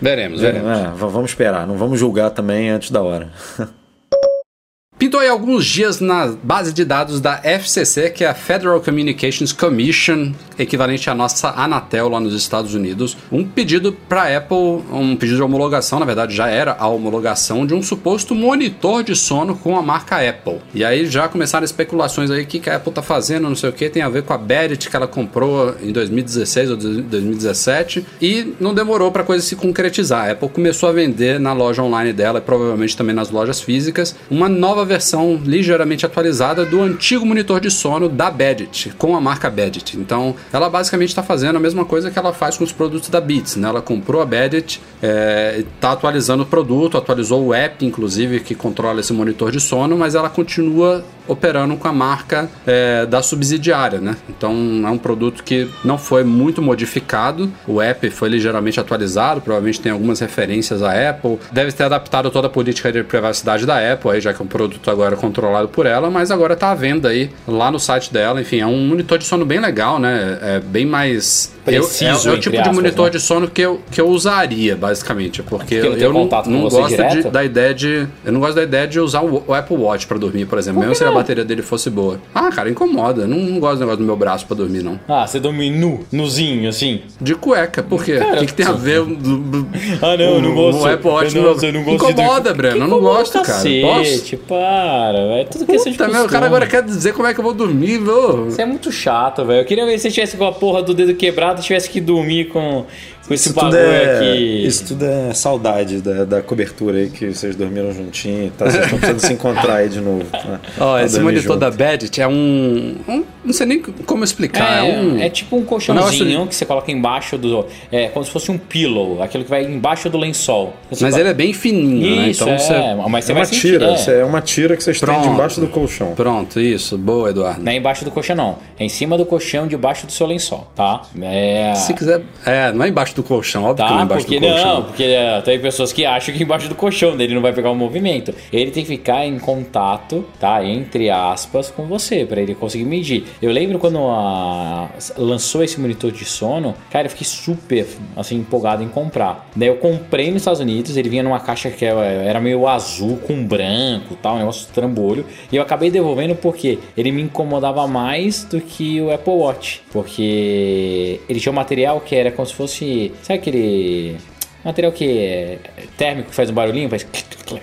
Veremos, veremos. É, vamos esperar, não vamos julgar também antes da hora. Pintou aí alguns dias na base de dados da FCC, que é a Federal Communications Commission, equivalente à nossa Anatel lá nos Estados Unidos, um pedido para Apple, um pedido de homologação, na verdade já era a homologação de um suposto monitor de sono com a marca Apple. E aí já começaram especulações aí, que, a Apple tá fazendo, não sei o que, tem a ver com a Berit que ela comprou em 2016 ou 2017, e não demorou para coisa se concretizar. A Apple começou a vender na loja online dela e provavelmente também nas lojas físicas uma nova versão ligeiramente atualizada do antigo monitor de sono da Bedit, com a marca Bedit. Então, ela basicamente está fazendo a mesma coisa que ela faz com os produtos da Beats, né? Ela comprou a Bedit, está atualizando o produto, atualizou o app, inclusive, que controla esse monitor de sono, mas ela continua operando com a marca é, da subsidiária, né? Então, é um produto que não foi muito modificado, o app foi ligeiramente atualizado, provavelmente tem algumas referências à Apple, deve ter adaptado toda a política de privacidade da Apple, aí já que é um produto agora controlado por ela, mas agora tá à venda aí lá no site dela. Enfim, é um monitor de sono bem legal, né? É bem mais. Eu- Preciso, é, é o tipo de aspas, monitor né? de sono que eu, que eu usaria, basicamente. Porque, Porque não tem eu não, não gosto de- da ideia de. Eu não gosto da ideia de usar o, o Apple Watch pra dormir, por exemplo. Mesmo se a bateria dele fosse boa. Ah, cara, incomoda. Eu Não, não gosto do negócio do meu braço pra dormir, não. Ah, você dorme nu, nuzinho, assim. De cueca, por quê? O que, que tem a ver? Ah, não, eu não gosto. O Apple Watch eu não, eu não gosto Incomoda, de... Breno. Eu não gosto, cara. cacete, para, velho. Tudo questão de Puta, meu, o cara agora quer dizer como é que eu vou dormir, vô. Você é muito chato, velho. Eu queria ver se você tivesse com a porra do dedo quebrado tivesse que dormir com, com esse Isso tudo, bagulho é, aqui. isso tudo é saudade da, da cobertura aí que vocês dormiram juntinho, tá? Vocês estão precisando se encontrar aí de novo. Né? Ó, Pra esse monitor junto. da Badget é um, um- Não sei nem como explicar. É, É, um. é tipo um colchãozinho que você coloca embaixo do. É como se fosse um pillow, aquilo que vai embaixo do lençol. Você Mas coloca- ele é bem fininho, né? Isso, Então é, você. mas você É vai uma sentir, tira, é. é uma tira que você estende Pronto. embaixo do colchão. Pronto, isso. Boa, Eduardo. Não é embaixo do colchão, não. É em cima do colchão, debaixo do seu lençol, tá? É. Se quiser. É, não é embaixo do colchão, óbvio que não é Tá, embaixo porque do colchão. não, porque é, tem pessoas que acham que embaixo do colchão dele não vai pegar o movimento. Ele tem que ficar em contato, tá? Entre aspas, com você, pra ele conseguir medir. Eu lembro quando a- lançou esse monitor de sono, cara, eu fiquei super assim empolgado em comprar. Daí eu comprei nos Estados Unidos, ele vinha numa caixa que era era meio azul com branco, tal, um negócio trambolho. E eu acabei devolvendo porque ele me incomodava mais do que o Apple Watch, porque ele tinha um material que era como se fosse, sabe aquele material que é térmico que faz um barulhinho, faz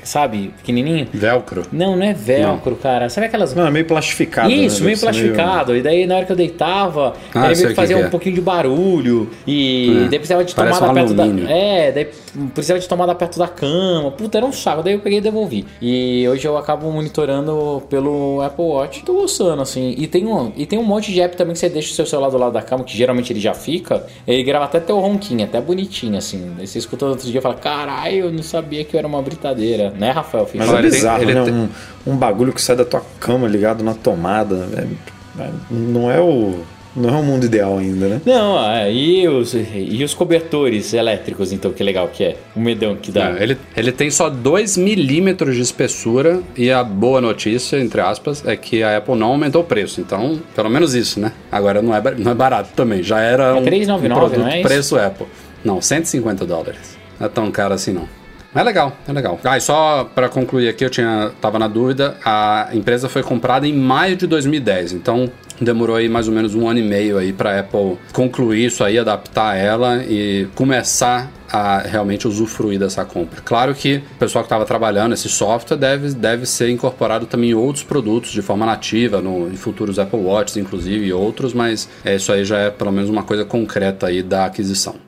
sabe, pequenininho? Velcro. Não, não é velcro, cara. Sabe aquelas Não, é meio plastificado. isso, né? meio plastificado. E daí, na hora que eu deitava, Ah, ele sei meio que fazia que um é. pouquinho de barulho. E É, daí precisava de parece tomada um perto da. alumínio. É, daí precisava de tomada perto da cama. Puta, era um saco. Daí eu peguei e devolvi. E hoje eu acabo monitorando pelo Apple Watch. Tô gostando, assim. E tem um, e tem um monte de app também que você deixa o seu celular do lado da cama, que geralmente ele já fica. Ele grava até teu ronquinho, até bonitinho, assim. Aí você escuta outro dia e fala: caralho, eu não sabia que eu era uma britadeira. Né, Rafael? Mas Olha, é ele tem- bizarro, ele né? tem- Um, um bagulho que sai da tua cama ligado na tomada. é- é- não é o. Não é o mundo ideal ainda, né? Não, é, e os, e os cobertores elétricos, então, que legal que é. O medão que dá. É, ele, ele tem só 2 milímetros de espessura e a boa notícia, entre aspas, é que a Apple não aumentou o preço. Então, pelo menos isso, né? Agora não é, não é barato também. Já era um, 3,99, um produto não é isso? preço Apple. Não, 150 dólares. Não é tão caro assim não. É legal, é legal. Ah, e só para concluir aqui, eu tinha tava na dúvida, a empresa foi comprada em maio de 2010, então demorou aí mais ou menos um ano e meio aí para Apple concluir isso aí, adaptar ela e começar a realmente usufruir dessa compra. Claro que o pessoal que estava trabalhando esse software deve, deve ser incorporado também em outros produtos de forma nativa, no, em futuros Apple Watches, inclusive, e outros, mas é, isso aí já é pelo menos uma coisa concreta aí da aquisição.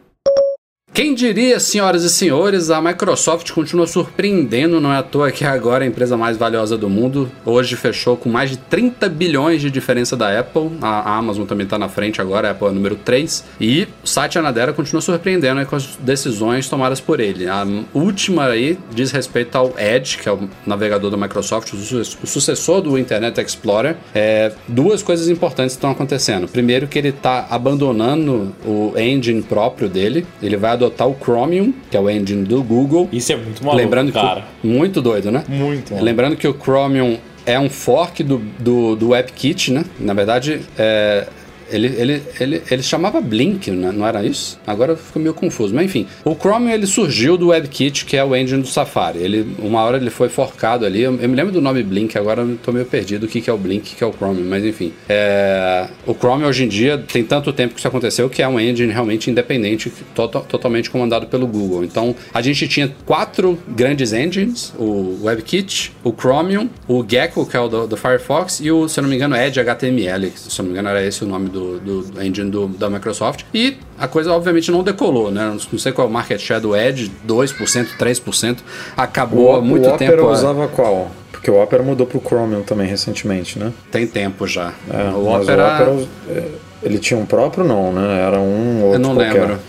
Quem diria, senhoras e senhores, a Microsoft continua surpreendendo, não é à toa que agora é a empresa mais valiosa do mundo. Hoje fechou com mais de 30 bilhões de diferença da Apple. A Amazon também está na frente agora, a Apple é número 3. E o site Anadera continua surpreendendo aí com as decisões tomadas por ele. A última aí diz respeito ao Edge, que é o navegador da Microsoft, o sucessor do Internet Explorer. É, duas coisas importantes estão acontecendo. Primeiro que ele está abandonando o engine próprio dele. Ele vai adotar o Chromium, que é o engine do Google. Isso é muito maluco, Lembrando que cara. muito doido, né? Muito maluco. Lembrando que o Chromium é um fork do, do, do WebKit, né? Na verdade, é, ele, ele, ele, ele chamava Blink, né? não era isso? Agora ficou meio confuso. Mas enfim, o Chromium ele surgiu do WebKit, que é o engine do Safari. Ele, uma hora ele foi forcado ali. Eu, eu me lembro do nome Blink, agora eu tô meio perdido o que, que é o Blink, o que, é o Chromium. Mas enfim, é, o Chromium hoje em dia tem tanto tempo que isso aconteceu que é um engine realmente independente, to- totalmente comandado pelo Google. Então a gente tinha quatro grandes engines: o WebKit, o Chromium, o Gecko, que é o do, do Firefox, e o, se eu não me engano, Edge HTML. Se eu não me engano, era esse o nome do, do, do engine do- da Microsoft. E a coisa, obviamente, não decolou, né? Não sei qual é o market share do Edge, 2%, 3%. Acabou há muito o Opera tempo. a- usava qual? Porque o Opera mudou pro Chromium também recentemente, né? Tem tempo já. É, o mas Opera. o Opera, é, ele tinha um próprio não, né? Era um outro eu não qualquer. lembro.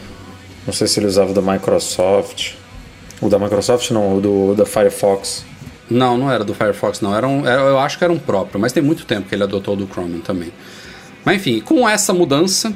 Não sei se ele usava o da Microsoft. O da Microsoft não, o do da Firefox. Não, não era do Firefox, não. Era um, era- eu acho que era um próprio, mas tem muito tempo que ele adotou o do Chromium também. Mas enfim, com essa mudança,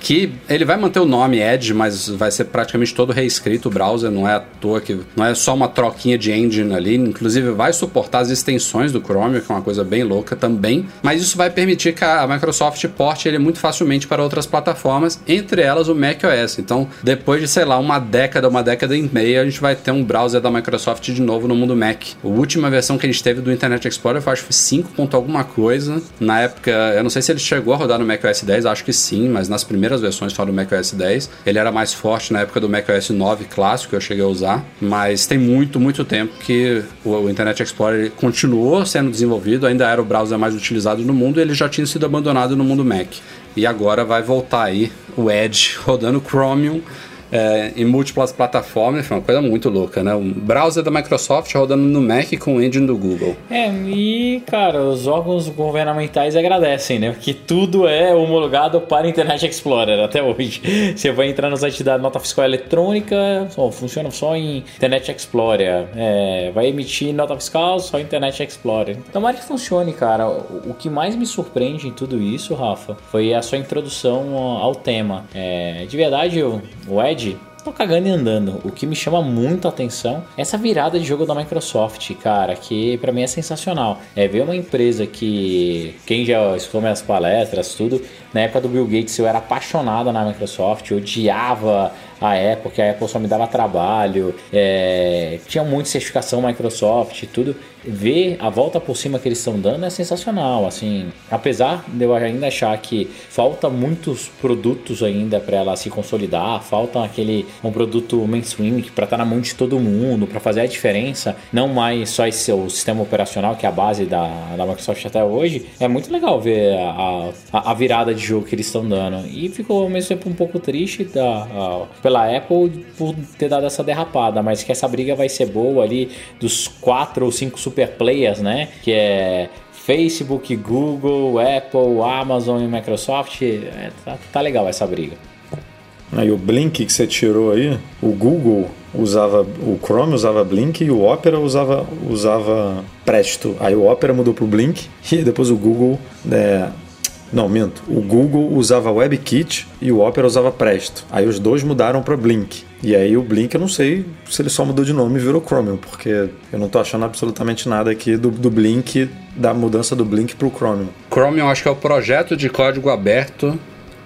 que ele vai manter o nome Edge, mas vai ser praticamente todo reescrito o browser, não é à toa que não é só uma troquinha de engine ali, inclusive vai suportar as extensões do Chromium, que é uma coisa bem louca também, mas isso vai permitir que a Microsoft porte ele muito facilmente para outras plataformas, entre elas o macOS. Então, depois de, sei lá, uma década, uma década e meia, a gente vai ter um browser da Microsoft de novo no mundo Mac. A última versão que a gente teve do Internet Explorer, eu acho que foi 5 ponto alguma coisa. Na época, eu não sei se ele chegou a rodar no macOS 10, acho que sim, mas nas primeiras versões só do macOS 10. Ele era mais forte na época do macOS 9 clássico, que eu cheguei a usar, mas tem muito, muito tempo que o, o Internet Explorer continuou sendo desenvolvido, ainda era o browser mais utilizado no mundo e ele já tinha sido abandonado no mundo Mac. e agora vai voltar aí o Edge rodando Chromium é, em múltiplas plataformas, foi uma coisa muito louca, né? Um browser da Microsoft rodando no Mac com o engine do Google. É, e cara, os órgãos governamentais agradecem, né? Porque tudo é homologado para Internet Explorer até hoje. Você vai entrar no site da nota fiscal eletrônica, só, funciona só em Internet Explorer. É, vai emitir nota fiscal só Internet Explorer. Tomara que funcione, cara. O, o que mais me surpreende em tudo isso, Rafa, foi a sua introdução ao tema. É, de verdade, o Ed tô cagando e andando. O que me chama muito a atenção é essa virada de jogo da Microsoft, cara, que para mim é sensacional. É ver uma empresa que quem já escutou minhas palestras, tudo, na época do Bill Gates eu era apaixonado na Microsoft, odiava a Apple, que a Apple só me dava trabalho, é, tinha muita certificação Microsoft, tudo. Ver a volta por cima que eles estão dando é sensacional, assim. Apesar de eu ainda achar que falta muitos produtos ainda para ela se consolidar, falta aquele um produto mainstream para estar tá na mão de todo mundo, para fazer a diferença, não mais só esse o sistema operacional que é a base da, da Microsoft até hoje. É muito legal ver a, a, a virada de jogo que eles estão dando. E ficou ao mesmo tempo um pouco triste da, a, pela Apple por ter dado essa derrapada, mas que essa briga vai ser boa ali dos quatro ou cinco super players, né? Que é Facebook, Google, Apple, Amazon e Microsoft. É, tá, tá legal essa briga. Aí o Blink que você tirou aí, o Google usava o Chrome usava Blink e o Opera usava usava Presto. Aí o Opera mudou pro Blink e depois o Google é, não, minto. O Google usava WebKit e o Opera usava Presto. Aí os dois mudaram para Blink. E aí o Blink eu não sei se ele só mudou de nome e virou Chromium, porque eu não tô achando absolutamente nada aqui do, do Blink, da mudança do Blink pro Chromium. Chromium acho que é o projeto de código aberto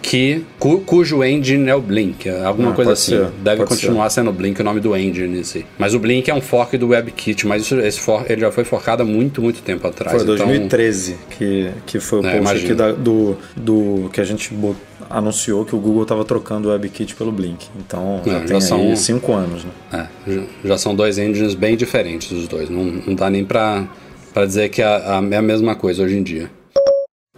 que cu, cujo engine é o Blink, é alguma ah, coisa assim. Ser, Deve continuar ser. sendo Blink o nome do engine em si. Mas o Blink é um fork do WebKit, mas isso, esse fork, ele já foi forcado há muito, muito tempo atrás. Foi então... 2013 que, que foi o é, post aqui da, do, do que a gente anunciou que o Google estava trocando o WebKit pelo Blink. Então é, já, já tem são cinco anos, né? É, já são dois engines bem diferentes os dois. Não, não dá nem para dizer que é a, é a mesma coisa hoje em dia.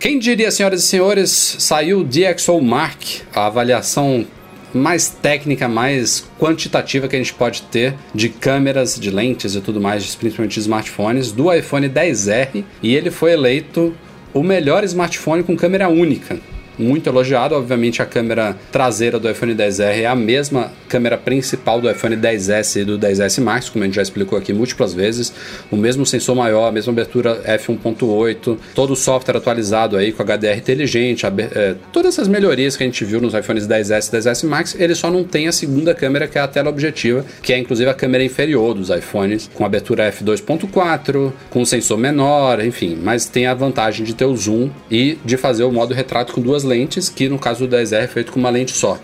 Quem diria, senhoras e senhores, saiu o DxO Mark, a avaliação mais técnica, mais quantitativa que a gente pode ter de câmeras, de lentes e tudo mais, principalmente de smartphones, do iPhone 10R, e ele foi eleito o melhor smartphone com câmera única muito elogiado. Obviamente, a câmera traseira do iPhone 10R é a mesma câmera principal do iPhone 10S e do 10S Max, como a gente já explicou aqui múltiplas vezes. O mesmo sensor maior, a mesma abertura f1.8, todo o software atualizado aí com HDR inteligente, é, todas essas melhorias que a gente viu nos iPhones 10S e 10S Max, ele só não tem a segunda câmera, que é a tela objetiva, que é inclusive a câmera inferior dos iPhones, com abertura f2.4, com sensor menor, enfim, mas tem a vantagem de ter o zoom e de fazer o modo retrato com duas lentes, que no caso do 10R é feito com uma lente só.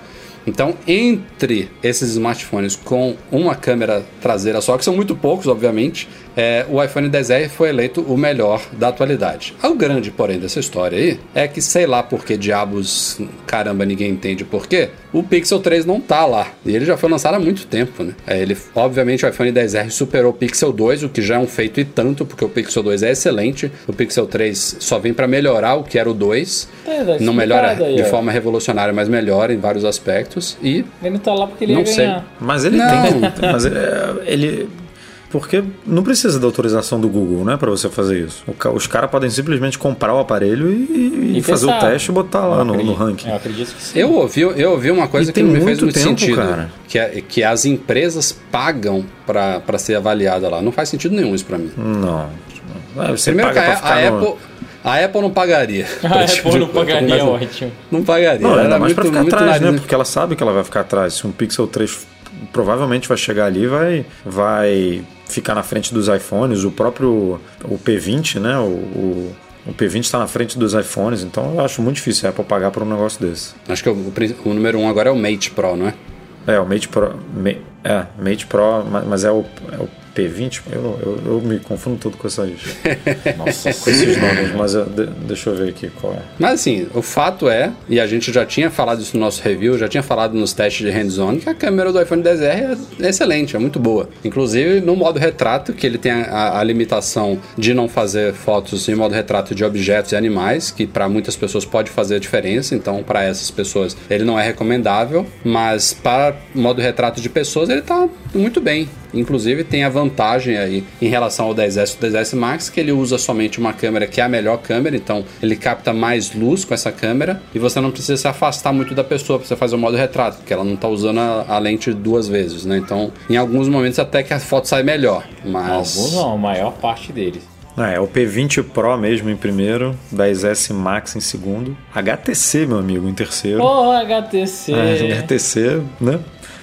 Então, entre esses smartphones com uma câmera traseira só, que são muito poucos, obviamente, é, o iPhone 10R foi eleito o melhor da atualidade. O grande, porém, dessa história aí é que, sei lá por que diabos, caramba, ninguém entende por quê, o Pixel 3 não tá lá. E ele já foi lançado há muito tempo, né? É, ele, obviamente, o iPhone 10R superou o Pixel 2, o que já é um feito e tanto, porque o Pixel 2 é excelente. O Pixel 3 só vem para melhorar o que era o 2. É, não melhora aí, de forma revolucionária, mas melhora em vários aspectos. E. Ele não tá lá porque ele não ia sei. ganhar. Mas ele não. tem. Mas é, ele porque não precisa da autorização do Google, né, para você fazer isso. Os caras podem simplesmente comprar o aparelho e, e fazer o teste e botar lá no, no, ranking. Eu acredito que sim. Eu ouvi, eu ouvi uma coisa e que não me fez muito tempo, sentido. Cara. Que, é, que as empresas pagam para ser avaliada lá. Não faz sentido nenhum isso para mim. Não. Você Primeiro que a, a no... Apple. A Apple não pagaria. A Apple não pagaria, é ótimo. Não pagaria. Não, ainda mais muito, pra ficar atrás, né? Porque ela sabe que ela vai ficar atrás. Se um Pixel 3 provavelmente vai chegar ali vai vai ficar na frente dos iPhones, o próprio o P20, né? O, o, o P20 está na frente dos iPhones, então eu acho muito difícil a Apple pagar por um negócio desse. Acho que o, o número um agora é o Mate Pro, não é? É, o Mate Pro. é, Mate Pro, mas é o, é o P20? Eu, eu, eu me confundo todo com essas. Nossa, com esses nomes, mas eu, de, deixa eu ver aqui qual é. Mas assim, o fato é, e a gente já tinha falado isso no nosso review, já tinha falado nos testes de hands-on, que a câmera do iPhone 10R é excelente, é muito boa. Inclusive no modo retrato, que ele tem a, a limitação de não fazer fotos em modo retrato de objetos e animais, que para muitas pessoas pode fazer a diferença, então para essas pessoas ele não é recomendável, mas para modo retrato de pessoas ele tá muito bem. Inclusive tem a vantagem aí em relação ao 10S e 10S Max que ele usa somente uma câmera que é a melhor câmera, então ele capta mais luz com essa câmera e você não precisa se afastar muito da pessoa para você fazer o modo retrato, porque ela não está usando a, a, lente duas vezes, né? Então, em alguns momentos até que a foto sai melhor, mas alguns não, a maior parte deles. Ah, é o P20 Pro mesmo em primeiro, 10S Max em segundo, HTC, meu amigo, em terceiro. Oh, HTC! É, HTC, né?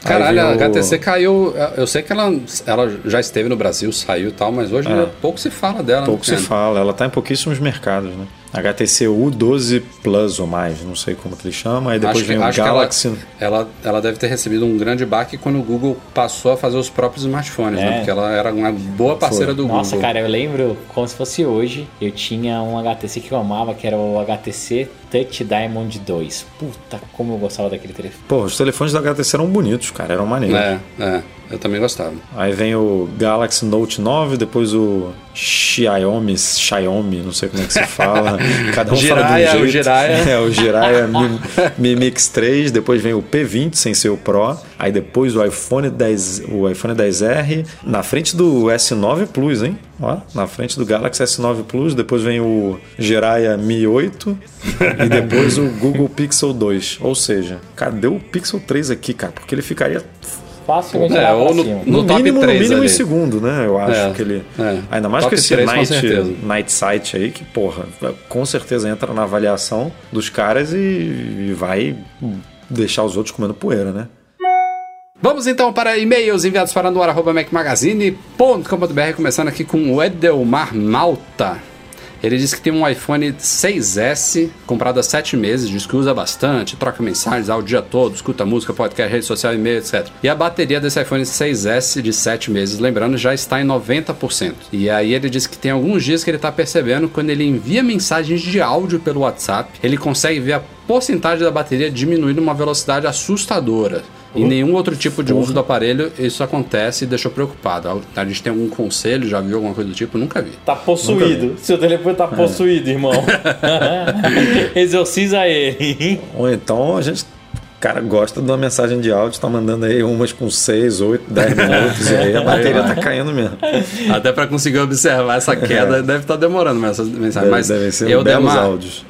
Caralho, a HTC caiu. Eu sei que ela, ela já esteve no Brasil, saiu e tal, mas hoje é. pouco se fala dela. Pouco se fala, ela está em pouquíssimos mercados, né? HTC U12 Plus ou mais, não sei como que ele chama. Aí depois acho vem que, o Galaxy. Ela, ela, ela, deve ter recebido um grande baque quando o Google passou a fazer os próprios smartphones, né? é. né? Porque ela era uma boa parceira Foi. do Nossa, Google. Nossa, cara, eu lembro como se fosse hoje. Eu tinha um HTC que eu amava, que era o HTC Touch Diamond 2. Puta, como eu gostava daquele telefone. Pô, os telefones da HTC eram bonitos, cara, eram maneiros. É, é. Eu também gostava. Aí vem o Galaxy Note 9, depois o Xiaomi, Xiaomi, não sei como é que se fala. Cada um Jiraya, fala de um jeito. O Jiraya. É, o Jiraya Mi, Mi Mix 3, depois vem o P20 sem ser o Pro, aí depois o iPhone 10, o iPhone 10R, na frente do S9 Plus, hein? Ó, na frente do Galaxy S9 Plus, depois vem o Jiraya Mi 8 e depois o Google Pixel 2. Ou seja, cadê o Pixel 3 aqui, cara? Porque ele ficaria facilmente é, ou no, no, no, mínimo, no mínimo em segundo, né? Eu acho é, que ele. É. Ainda mais top que esse 3, night, night Site aí, que, porra, com certeza entra na avaliação dos caras e, e vai deixar os outros comendo poeira, né? Vamos então para e-mails enviados para noar.mecmagazine.com.br, começando aqui com o Edelmar Malta. Ele diz que tem um iPhone 6S comprado há 7 meses, diz que usa bastante, troca mensagens ao dia todo, escuta música, podcast, rede social, e-mail, etc. E a bateria desse iPhone 6S de 7 meses, lembrando, já está em 90%. E aí ele diz que tem alguns dias que ele está percebendo quando ele envia mensagens de áudio pelo WhatsApp, ele consegue ver a porcentagem da bateria diminuir numa velocidade assustadora. Em nenhum outro tipo de uso do aparelho isso acontece e deixou preocupado. A gente tem algum conselho, já viu alguma coisa do tipo? Nunca vi. Tá possuído. Vi. Seu telefone tá é. possuído, irmão. Exorciza ele. Ou então a gente cara gosta de uma mensagem de áudio, tá mandando aí umas com 6, 8, 10 minutos, e aí a bateria tá caindo mesmo. Até para conseguir observar essa queda, é. deve estar tá demorando essas mensagens. Mas devem ser eu belos áudios.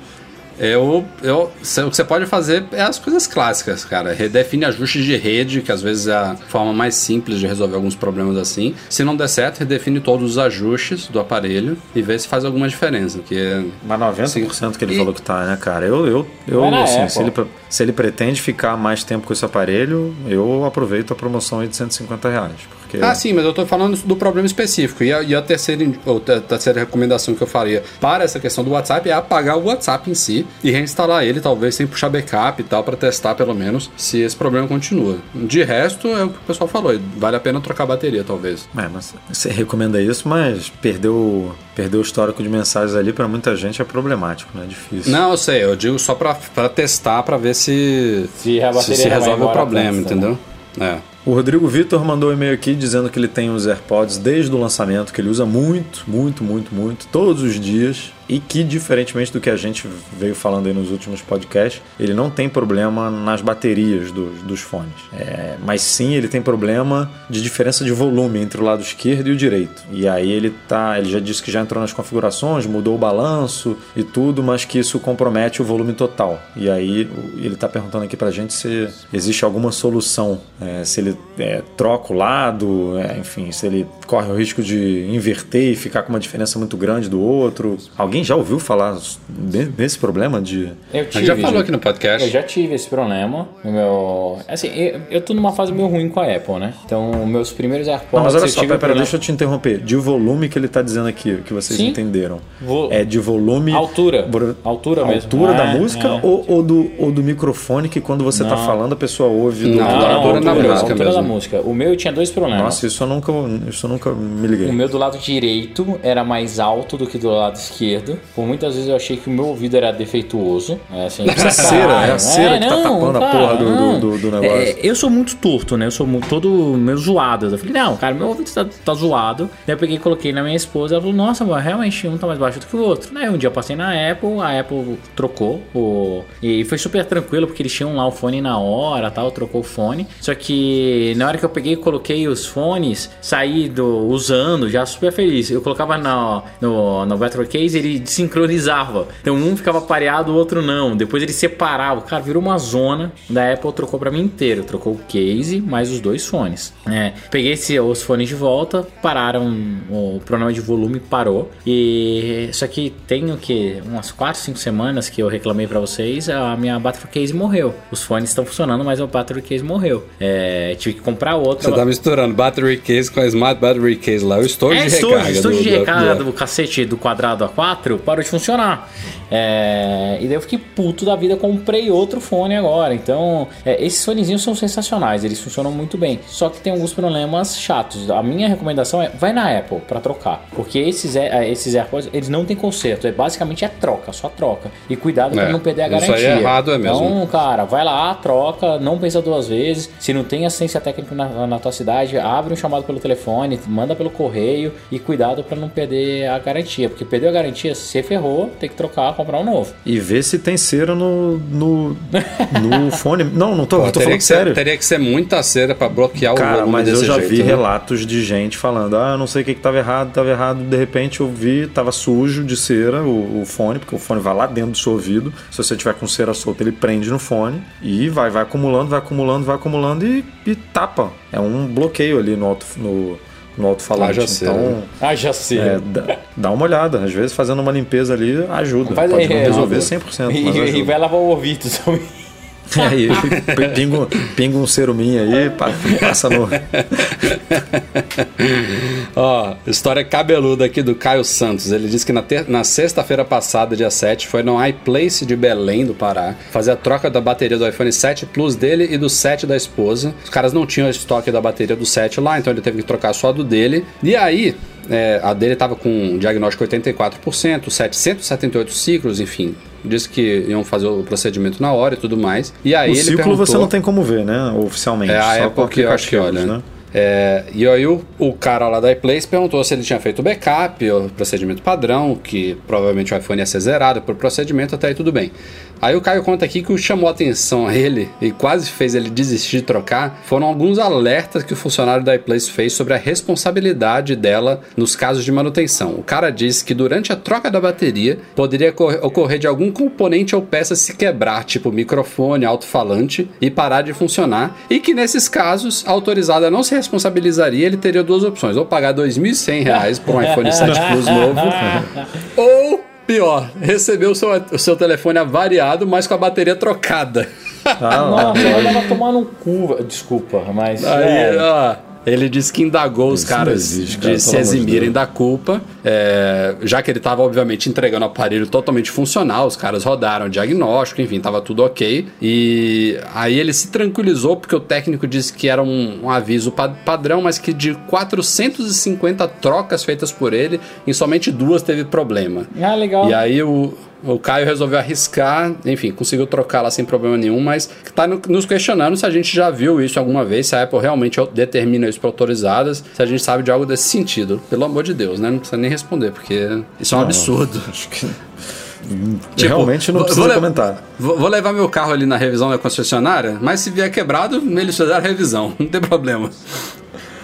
Eu, eu, o que você pode fazer é as coisas clássicas, cara. Redefine ajustes de rede, que às vezes é a forma mais simples de resolver alguns problemas assim. Se não der certo, redefine todos os ajustes do aparelho e vê se faz alguma diferença. Que Mas 90% assim, que ele e... falou que tá, né, cara? Eu, eu, eu assim, se, ele, se ele pretende ficar mais tempo com esse aparelho, eu aproveito a promoção aí de 150 reais. Porque... Ah, sim, mas eu tô falando do problema específico. E a, e a terceira, ou a terceira recomendação que eu faria para essa questão do WhatsApp é apagar o WhatsApp em si e reinstalar ele, talvez sem puxar backup e tal, para testar pelo menos se esse problema continua. De resto, é o que o pessoal falou, vale a pena trocar a bateria, talvez. É, mas você recomenda isso, mas perdeu, perdeu o histórico de mensagens ali para muita gente é problemático, né? É difícil. Não, eu sei, eu digo só para testar, para ver se, se, se, se resolve o problema, entendeu? É. O Rodrigo Vitor mandou um e-mail aqui dizendo que ele tem os AirPods desde o lançamento, que ele usa muito, muito, muito, muito, todos os dias e que, diferentemente do que a gente veio falando aí nos últimos podcasts, ele não tem problema nas baterias dos, dos fones. É, mas sim ele tem problema de diferença de volume entre o lado esquerdo e o direito. E aí ele tá. Ele já disse que já entrou nas configurações, mudou o balanço e tudo, mas que isso compromete o volume total. E aí ele está perguntando aqui pra gente se existe alguma solução. É, se ele é, troca o lado, é, enfim, se ele corre o risco de inverter e ficar com uma diferença muito grande do outro. Alguém alguém já ouviu falar desse problema de. Eu tive, já falou aqui no podcast. Eu já tive esse problema. O meu. Assim, eu, eu tô numa fase meio ruim com a Apple, né? Então, meus primeiros AirPods. Não, mas olha só, pera, problema- deixa eu te interromper. De volume que ele tá dizendo aqui, que vocês Sim. entenderam. Vo- É de volume. Altura. Br- Altura mesmo. altura da É, música é. Ou, ou do, ou do microfone que quando você tá Não. falando a pessoa ouve do Não, do- da Não, altura da música altura da mesmo. música. O meu tinha dois problemas. Nossa, isso eu nunca, isso eu nunca me liguei. O meu do lado direito era mais alto do que do lado esquerdo. Por muitas vezes eu achei que o meu ouvido era defeituoso. É, assim, É a cera, é a cera que tá tapando a porra do- do- do- do negócio. É, eu sou muito torto, né? Eu sou mu- todo meio zoado. Eu falei, não, cara, meu ouvido tá, tá zoado. Daí eu peguei e coloquei na minha esposa. Ela falou, nossa, mano, realmente um tá mais baixo do que o outro. Daí um dia eu passei na Apple, a Apple trocou o. E foi super tranquilo, porque eles tinham lá o fone na hora tal, trocou o fone. Só que na hora que eu peguei e coloquei os fones, saí do, usando, já super feliz. Eu colocava na, no, no battery case, ele sincronizava. Então um ficava pareado, o outro não. Depois ele separava. Cara, virou uma zona. Da Apple trocou pra mim inteiro. Trocou o case mais os dois fones. É, peguei esse- os fones de volta, pararam. O problema de volume parou. E só que tem o que? Umas 4, 5 semanas que eu reclamei pra vocês. A minha battery case morreu. Os fones estão funcionando, mas o battery case morreu. É, tive que comprar outro. Você tá misturando battery case com a Smart Battery Case lá. O estojo É, de recarga. estojo do- de do- recarga do- do cacete do quadrado A4 parou de funcionar. É, e daí eu fiquei puto da vida, comprei outro fone agora. Então, é, esses fonezinhos são sensacionais, eles funcionam muito bem. Só que tem alguns problemas chatos. A minha recomendação é vai na Apple pra trocar, porque esses, é, esses AirPods eles não tem conserto, é basicamente é troca, só troca. E cuidado pra É, não perder a isso aí garantia. é errado, é mesmo. Então, cara, vai lá, troca, não pensa duas vezes. Se não tem assistência técnica na, na tua cidade, abre um chamado pelo telefone, manda pelo correio e cuidado pra não perder a garantia, porque perdeu a garantia, se ferrou, tem que trocar, comprar um novo. E ver se tem cera no, no, no fone. Não, não tô, Pô, tô teria, falando que ser, sério. teria que ser muita cera pra bloquear o Cara, volume mas eu já jeito, vi né? relatos de gente falando: ah, eu não sei o que, que tava errado, tava errado. De repente eu vi, tava sujo de cera o, o fone, porque o fone vai lá dentro do seu ouvido. Se você tiver com cera solta, ele prende no fone e vai, vai acumulando, vai acumulando, vai acumulando e, e tapa. É um bloqueio ali no alto, no, no alto-falante. Cera, então, né? Ah, já sei. é, dá, dá uma olhada. Às vezes fazendo uma limpeza ali ajuda. Faz Pode aí, não é, resolver não. 100%, mas E, e ajuda. vai lavar o ouvido também. É, e pinga, um- pinga um ceruminho aí, pa- passa no. Ó, história cabeluda aqui do Caio Santos. Ele disse que na, ter- na sexta-feira passada, dia 7, foi no iPlace de Belém, do Pará, fazer a troca da bateria do iPhone 7 Plus dele e do 7 da esposa. Os caras não tinham estoque da bateria do 7 lá, então ele teve que trocar só do dele. E aí, é, a dele tava com um diagnóstico 84%, 778 ciclos, enfim. Disse que iam fazer o procedimento na hora e tudo mais. E aí O ele ciclo perguntou... você não tem como ver, né? Oficialmente. É a com que eu acho que aplicativos, olha, né? É, e aí o, o cara lá da iPlace perguntou se ele tinha feito o backup, o procedimento padrão, que provavelmente o iPhone ia ser zerado por procedimento, até aí tudo bem. Aí o Caio conta aqui que o que chamou a atenção a ele e quase fez ele desistir de trocar foram alguns alertas que o funcionário da iPlace fez sobre a responsabilidade dela nos casos de manutenção. O cara disse que durante a troca da bateria poderia cor- ocorrer de algum componente ou peça se quebrar, tipo microfone, alto-falante, e parar de funcionar, e que nesses casos a autorizada não se responsabilizaria, ele teria duas opções: ou pagar 2.100 reais por um iPhone 7 Plus novo, ou pior, receber o seu, o seu telefone avariado, mas com a bateria trocada. Ah, Nossa, eu tava tomando um cu. Desculpa, mas. Aí, é, ó, ele disse que indagou os Isso não caras existe, cara, de se de eximirem da culpa, é, já que ele estava, obviamente, entregando o aparelho totalmente funcional, os caras rodaram o diagnóstico, enfim, estava tudo ok. E aí ele se tranquilizou, porque o técnico disse que era um, um aviso pa- padrão, mas que de 450 trocas feitas por ele, em somente duas teve problema. Ah, legal. E aí o, o Caio resolveu arriscar, enfim, conseguiu trocar lá sem problema nenhum, mas tá no- nos questionando se a gente já viu isso alguma vez, se a Apple realmente determina isso para autorizadas, se a gente sabe de algo desse sentido. Pelo amor de Deus, né? Não precisa nem responder, porque isso é um absurdo. Acho que. Tipo, Realmente não precisa vou comentar. Vou, vou levar meu carro ali na revisão da concessionária, mas se vier quebrado, eles fizeram a revisão, não tem problema.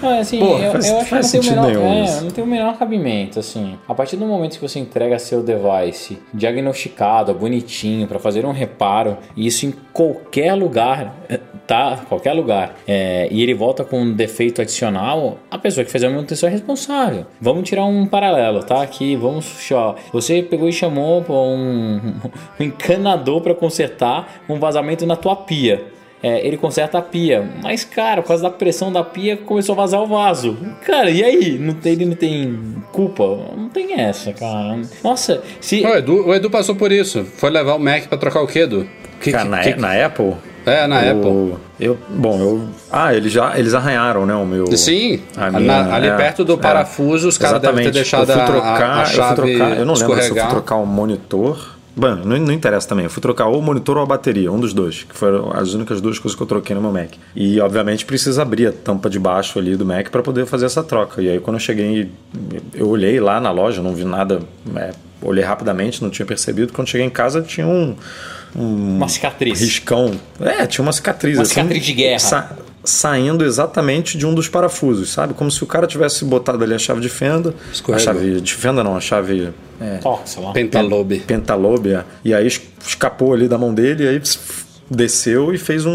Não, assim, Porra, eu, faz- eu acho que faz não tem, o menor, é, não tem o menor cabimento, assim. A partir do momento que você entrega seu device diagnosticado, bonitinho, pra fazer um reparo, e isso em qualquer lugar, é, tá qualquer lugar, é, e ele volta com um defeito adicional, a pessoa que fez a manutenção é responsável. Vamos tirar um paralelo, tá? Aqui, vamos, ó, você pegou e chamou um, um encanador para consertar um vazamento na tua pia é, ele conserta a pia. Mas, cara, por causa da pressão da pia, começou a vazar o vaso. Cara, e aí? Não tem, ele não tem culpa? Não tem essa, cara. Nossa, se. O Edu, o Edu passou por isso. Foi levar o Mac pra trocar o quê, Edu? Que, cara, na, que, na Apple? É, na Apple. Eu, bom, eu. Ah, eles já eles arranharam, né? O meu. Sim, minha, na, ali é, perto do parafuso, é, os caras devem ter deixado eu fui trocar, a, a chave eu, trocar, eu não lembro se eu fui trocar o um monitor Bom, não, não, interessa também. Eu fui trocar ou o monitor ou a bateria, um dos dois, que foram as únicas duas coisas que eu troquei no meu Mac. E obviamente precisa abrir a tampa de baixo ali do Mac para poder fazer essa troca. E aí quando eu cheguei, eu olhei lá na loja, não vi nada, é, olhei rapidamente, não tinha percebido. Quando cheguei em casa tinha um, um uma cicatriz, riscão. É, tinha uma cicatriz. Uma assim, cicatriz de guerra. Sa saindo exatamente de um dos parafusos, sabe? Como se o cara tivesse botado ali a chave de fenda, Escorregou. a chave de fenda não, a chave é, Pentalobe. Pentalobe, é. E aí escapou ali da mão dele, e aí desceu e fez um,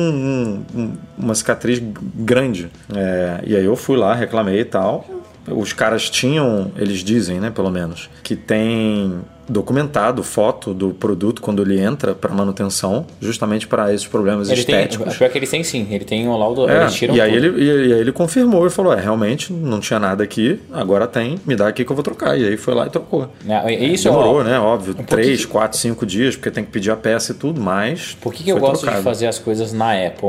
um, uma cicatriz grande. É, e aí eu fui lá, reclamei e tal. Os caras tinham, eles dizem, né, pelo menos, que tem documentado foto do produto quando ele entra para manutenção, justamente para esses problemas ele estéticos. Tem, pior que ele tem sim, ele tem o laudo, é, e aí ele e, aí ele confirmou e falou, é, realmente não tinha nada aqui, agora tem, me dá aqui que eu vou trocar. E aí foi lá e trocou. É, isso, Demorou, ó, né? Óbvio, três, quatro, cinco dias, porque tem que pedir a peça e tudo, mas. Por que, que eu gosto trocado. de fazer as coisas na Apple?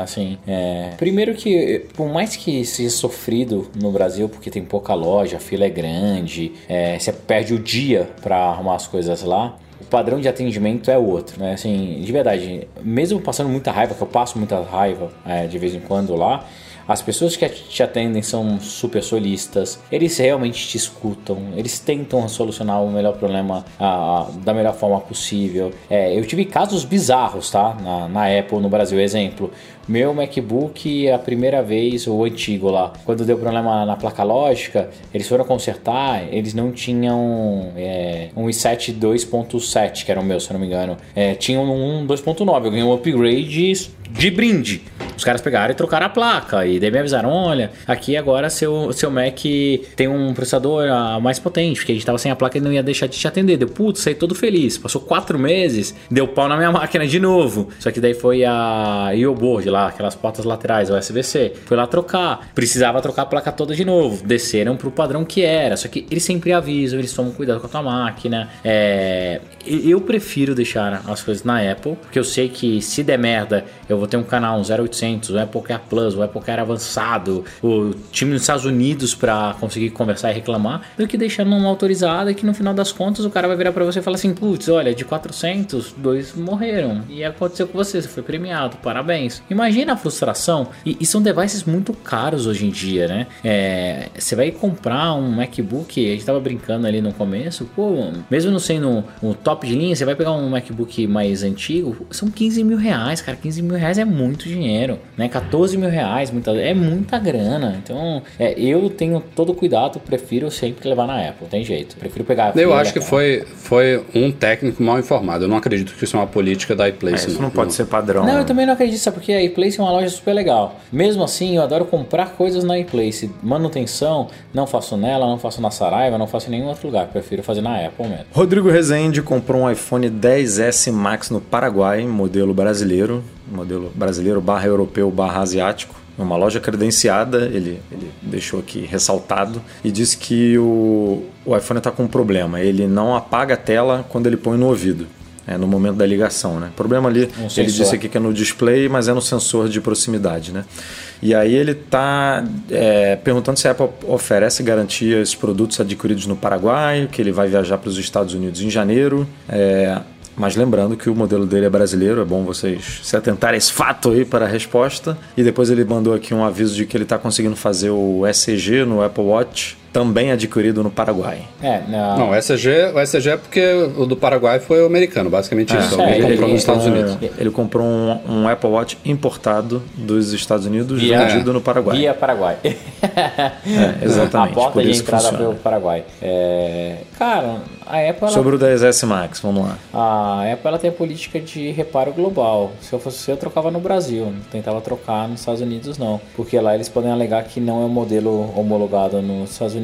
Assim, é... primeiro que, por mais que seja sofrido no Brasil, porque tem pouca loja, a fila é grande, é, você perde o dia para arrumar as coisas lá, o padrão de atendimento é outro, né? Assim, de verdade, mesmo passando muita raiva, que eu passo muita raiva é, de vez em quando lá, as pessoas que te atendem são super solistas, eles realmente te escutam, eles tentam solucionar o melhor problema ah, da melhor forma possível. É, eu tive casos bizarros, tá? Na, na Apple, no Brasil, exemplo. Meu MacBook, a primeira vez, o antigo lá, quando deu problema na placa lógica, eles foram consertar, eles não tinham é, um i7 2.7, que era o meu, se eu não me engano. É, tinham um 2.9, eu ganhei um upgrade de brinde. Os caras pegaram e trocaram a placa. E daí me avisaram: olha, aqui agora seu, seu Mac tem um processador ah, mais potente, porque a gente tava sem a placa e não ia deixar de te atender. Deu, putz, saí todo feliz. Passou quatro meses, deu pau na minha máquina de novo. Só que daí foi a IOBoard lá aquelas portas laterais, USB-C. Foi lá trocar. Precisava trocar a placa toda de novo. Desceram pro padrão que era. Só que eles sempre avisam, eles tomam cuidado com a tua máquina. É... Eu prefiro deixar as coisas na Apple, porque eu sei que se der merda, eu vou ter um canal, um 0800, o Apple Care Plus, o Apple Care Avançado, o time dos Estados Unidos para conseguir conversar e reclamar, do que deixar numa autorizada que no final das contas o cara vai virar para você e falar assim: putz, olha, de 400, dois morreram. E aconteceu com você, você foi premiado, parabéns. Imagina a frustração. E, e, são devices muito caros hoje em dia, né? É, você vai comprar um MacBook, a gente tava brincando ali no começo, pô, mesmo não sendo o top de linha, você vai pegar um MacBook mais antigo, são 15 mil reais, cara. 15 mil reais é muito dinheiro, né? 14 mil reais, muita, é muita grana. Então, é, eu tenho todo cuidado, prefiro sempre levar na Apple, tem jeito. Prefiro pegar. Eu acho que foi, foi um técnico mal informado. Eu não acredito que isso é uma política da iPlace. É, isso não, não pode não. ser padrão. Não, eu também não acredito, sabe? Porque a iPlace é uma loja super legal. Mesmo assim, eu adoro comprar coisas na iPlace. Manutenção, não faço nela, não faço na Saraiva, não faço em nenhum outro lugar. Prefiro fazer na Apple mesmo. Rodrigo Rezende comprou um iPhone 10S Max no Paraguai, modelo brasileiro. Modelo brasileiro barra europeu barra asiático uma loja credenciada, ele, ele deixou aqui ressaltado, e disse que o, o iPhone está com um problema. Ele não apaga a tela quando ele põe no ouvido é, no momento da ligação. Né? O problema ali, um ele disse aqui que é no display, mas é no sensor de proximidade. Né? E aí ele está é, perguntando se a Apple oferece garantia a esses produtos adquiridos no Paraguai, que ele vai viajar para os Estados Unidos em janeiro. É, mas lembrando que o modelo dele é brasileiro, é bom vocês se atentarem a esse fato aí para a resposta. E depois ele mandou aqui um aviso de que ele está conseguindo fazer o ECG no Apple Watch também adquirido no Paraguai. É, não. Não, o SG, o SG é porque o do Paraguai foi o americano, basicamente isso. é, Alguém ele- comprou nos Estados ele- Unidos. Ele comprou um, um Apple Watch importado dos Estados Unidos, Via- vendido no Paraguai. Via Paraguai. É, exatamente. A porta por de isso que entrada pelo Paraguai. É, cara, a Apple, ela, Sobre o 10S Max, vamos lá. a Apple ela tem a política de reparo global. Se eu fosse você, eu trocava no Brasil. Não tentava trocar nos Estados Unidos, não. Porque lá eles podem alegar que não é um modelo homologado nos Estados Unidos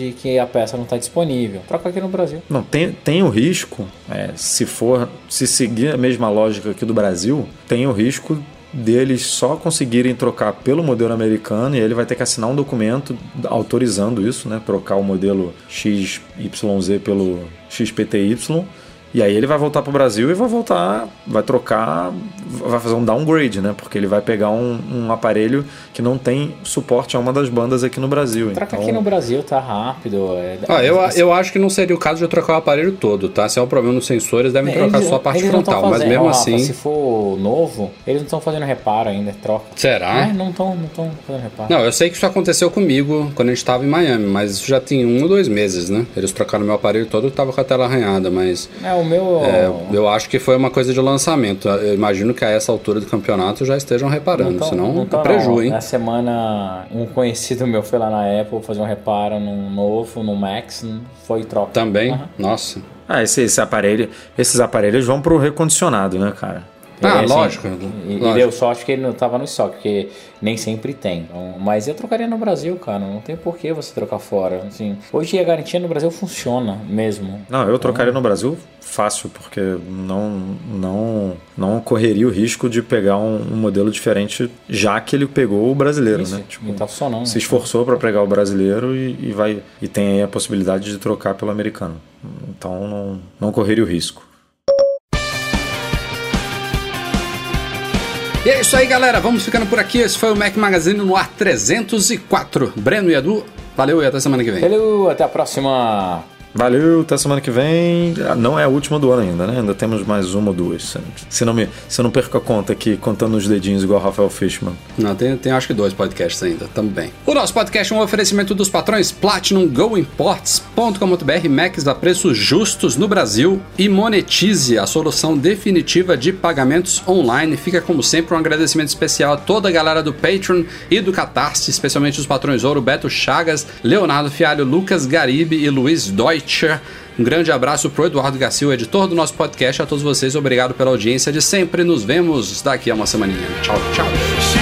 e que a peça não está disponível. Troca aqui no Brasil. Não, tem, tem o risco, é, se for, se seguir a mesma lógica aqui do Brasil, tem o risco deles só conseguirem trocar pelo modelo americano e ele vai ter que assinar um documento autorizando isso, né? Trocar o modelo XYZ pelo XPTY. E aí ele vai voltar para o Brasil e vai voltar, vai trocar, vai fazer um downgrade, né? Porque ele vai pegar um, um aparelho que não tem suporte a uma das bandas aqui no Brasil. Troca então, aqui no Brasil, tá rápido. É, Ah, eu, eu acho que não seria o caso de eu trocar o aparelho todo, tá? Se é um problema nos sensores, devem trocar Eles- só a parte frontal. Mas mesmo Rafa, assim. Se for novo, eles não estão fazendo reparo ainda, troca. Será? É, não estão não tão fazendo reparo. Não, eu sei que isso aconteceu comigo quando a gente tava em Miami, mas isso já tem um ou dois meses, né? Eles trocaram meu aparelho todo e tava com a tela arranhada, mas É, o meu. é, eu acho que foi uma coisa de lançamento. Eu imagino que a essa altura do campeonato já estejam reparando, tão- senão tão, é preju, não. hein? Na semana, um conhecido meu foi lá na Apple fazer um reparo num novo, no Max, foi troca. Também, Aham. nossa. Ah, esse, esse aparelho, esses aparelhos vão pro recondicionado, né, cara? Ah, É, assim, lógico. E, e lógico. deu sorte que ele não tava no estoque, porque nem sempre tem. Então, mas eu trocaria no Brasil, cara. Não tem por que você trocar fora. Assim, hoje a garantia no Brasil funciona mesmo. Não, eu trocaria no Brasil fácil, porque não, não, não correria o risco de pegar um, um modelo diferente, já que ele pegou o brasileiro, Isso, né? Tipo, e tá funcionando. se esforçou para pegar o brasileiro e, e vai e tem aí a possibilidade de trocar pelo americano. Então não, não correria o risco. E é isso aí, galera. Vamos ficando por aqui. Esse foi o Mac Magazine no ar 304. Breno e Edu, valeu e até semana que vem. Valeu, até a próxima. Valeu, até semana que vem. Ah, Não é a última do ano ainda, né? Ainda temos mais uma ou duas. Se não, me, se não perco a conta aqui, contando os dedinhos igual Rafael Fishman. Não, tem, tem acho que dois podcasts ainda, também. O nosso podcast é um oferecimento dos patrões Platinum Go Imports.com.br, Macs a preços justos no Brasil e Monetize, a solução definitiva de pagamentos online. Fica como sempre um agradecimento especial a toda a galera do Patreon e do Catarse, especialmente os patrões Ouro, Beto Chagas, Leonardo Fialho, Lucas Garibe e Luiz Um grande abraço pro Eduardo Garcia, o editor do nosso podcast. A todos vocês, obrigado pela audiência de sempre. Nos vemos daqui a uma semaninha. Tchau, tchau.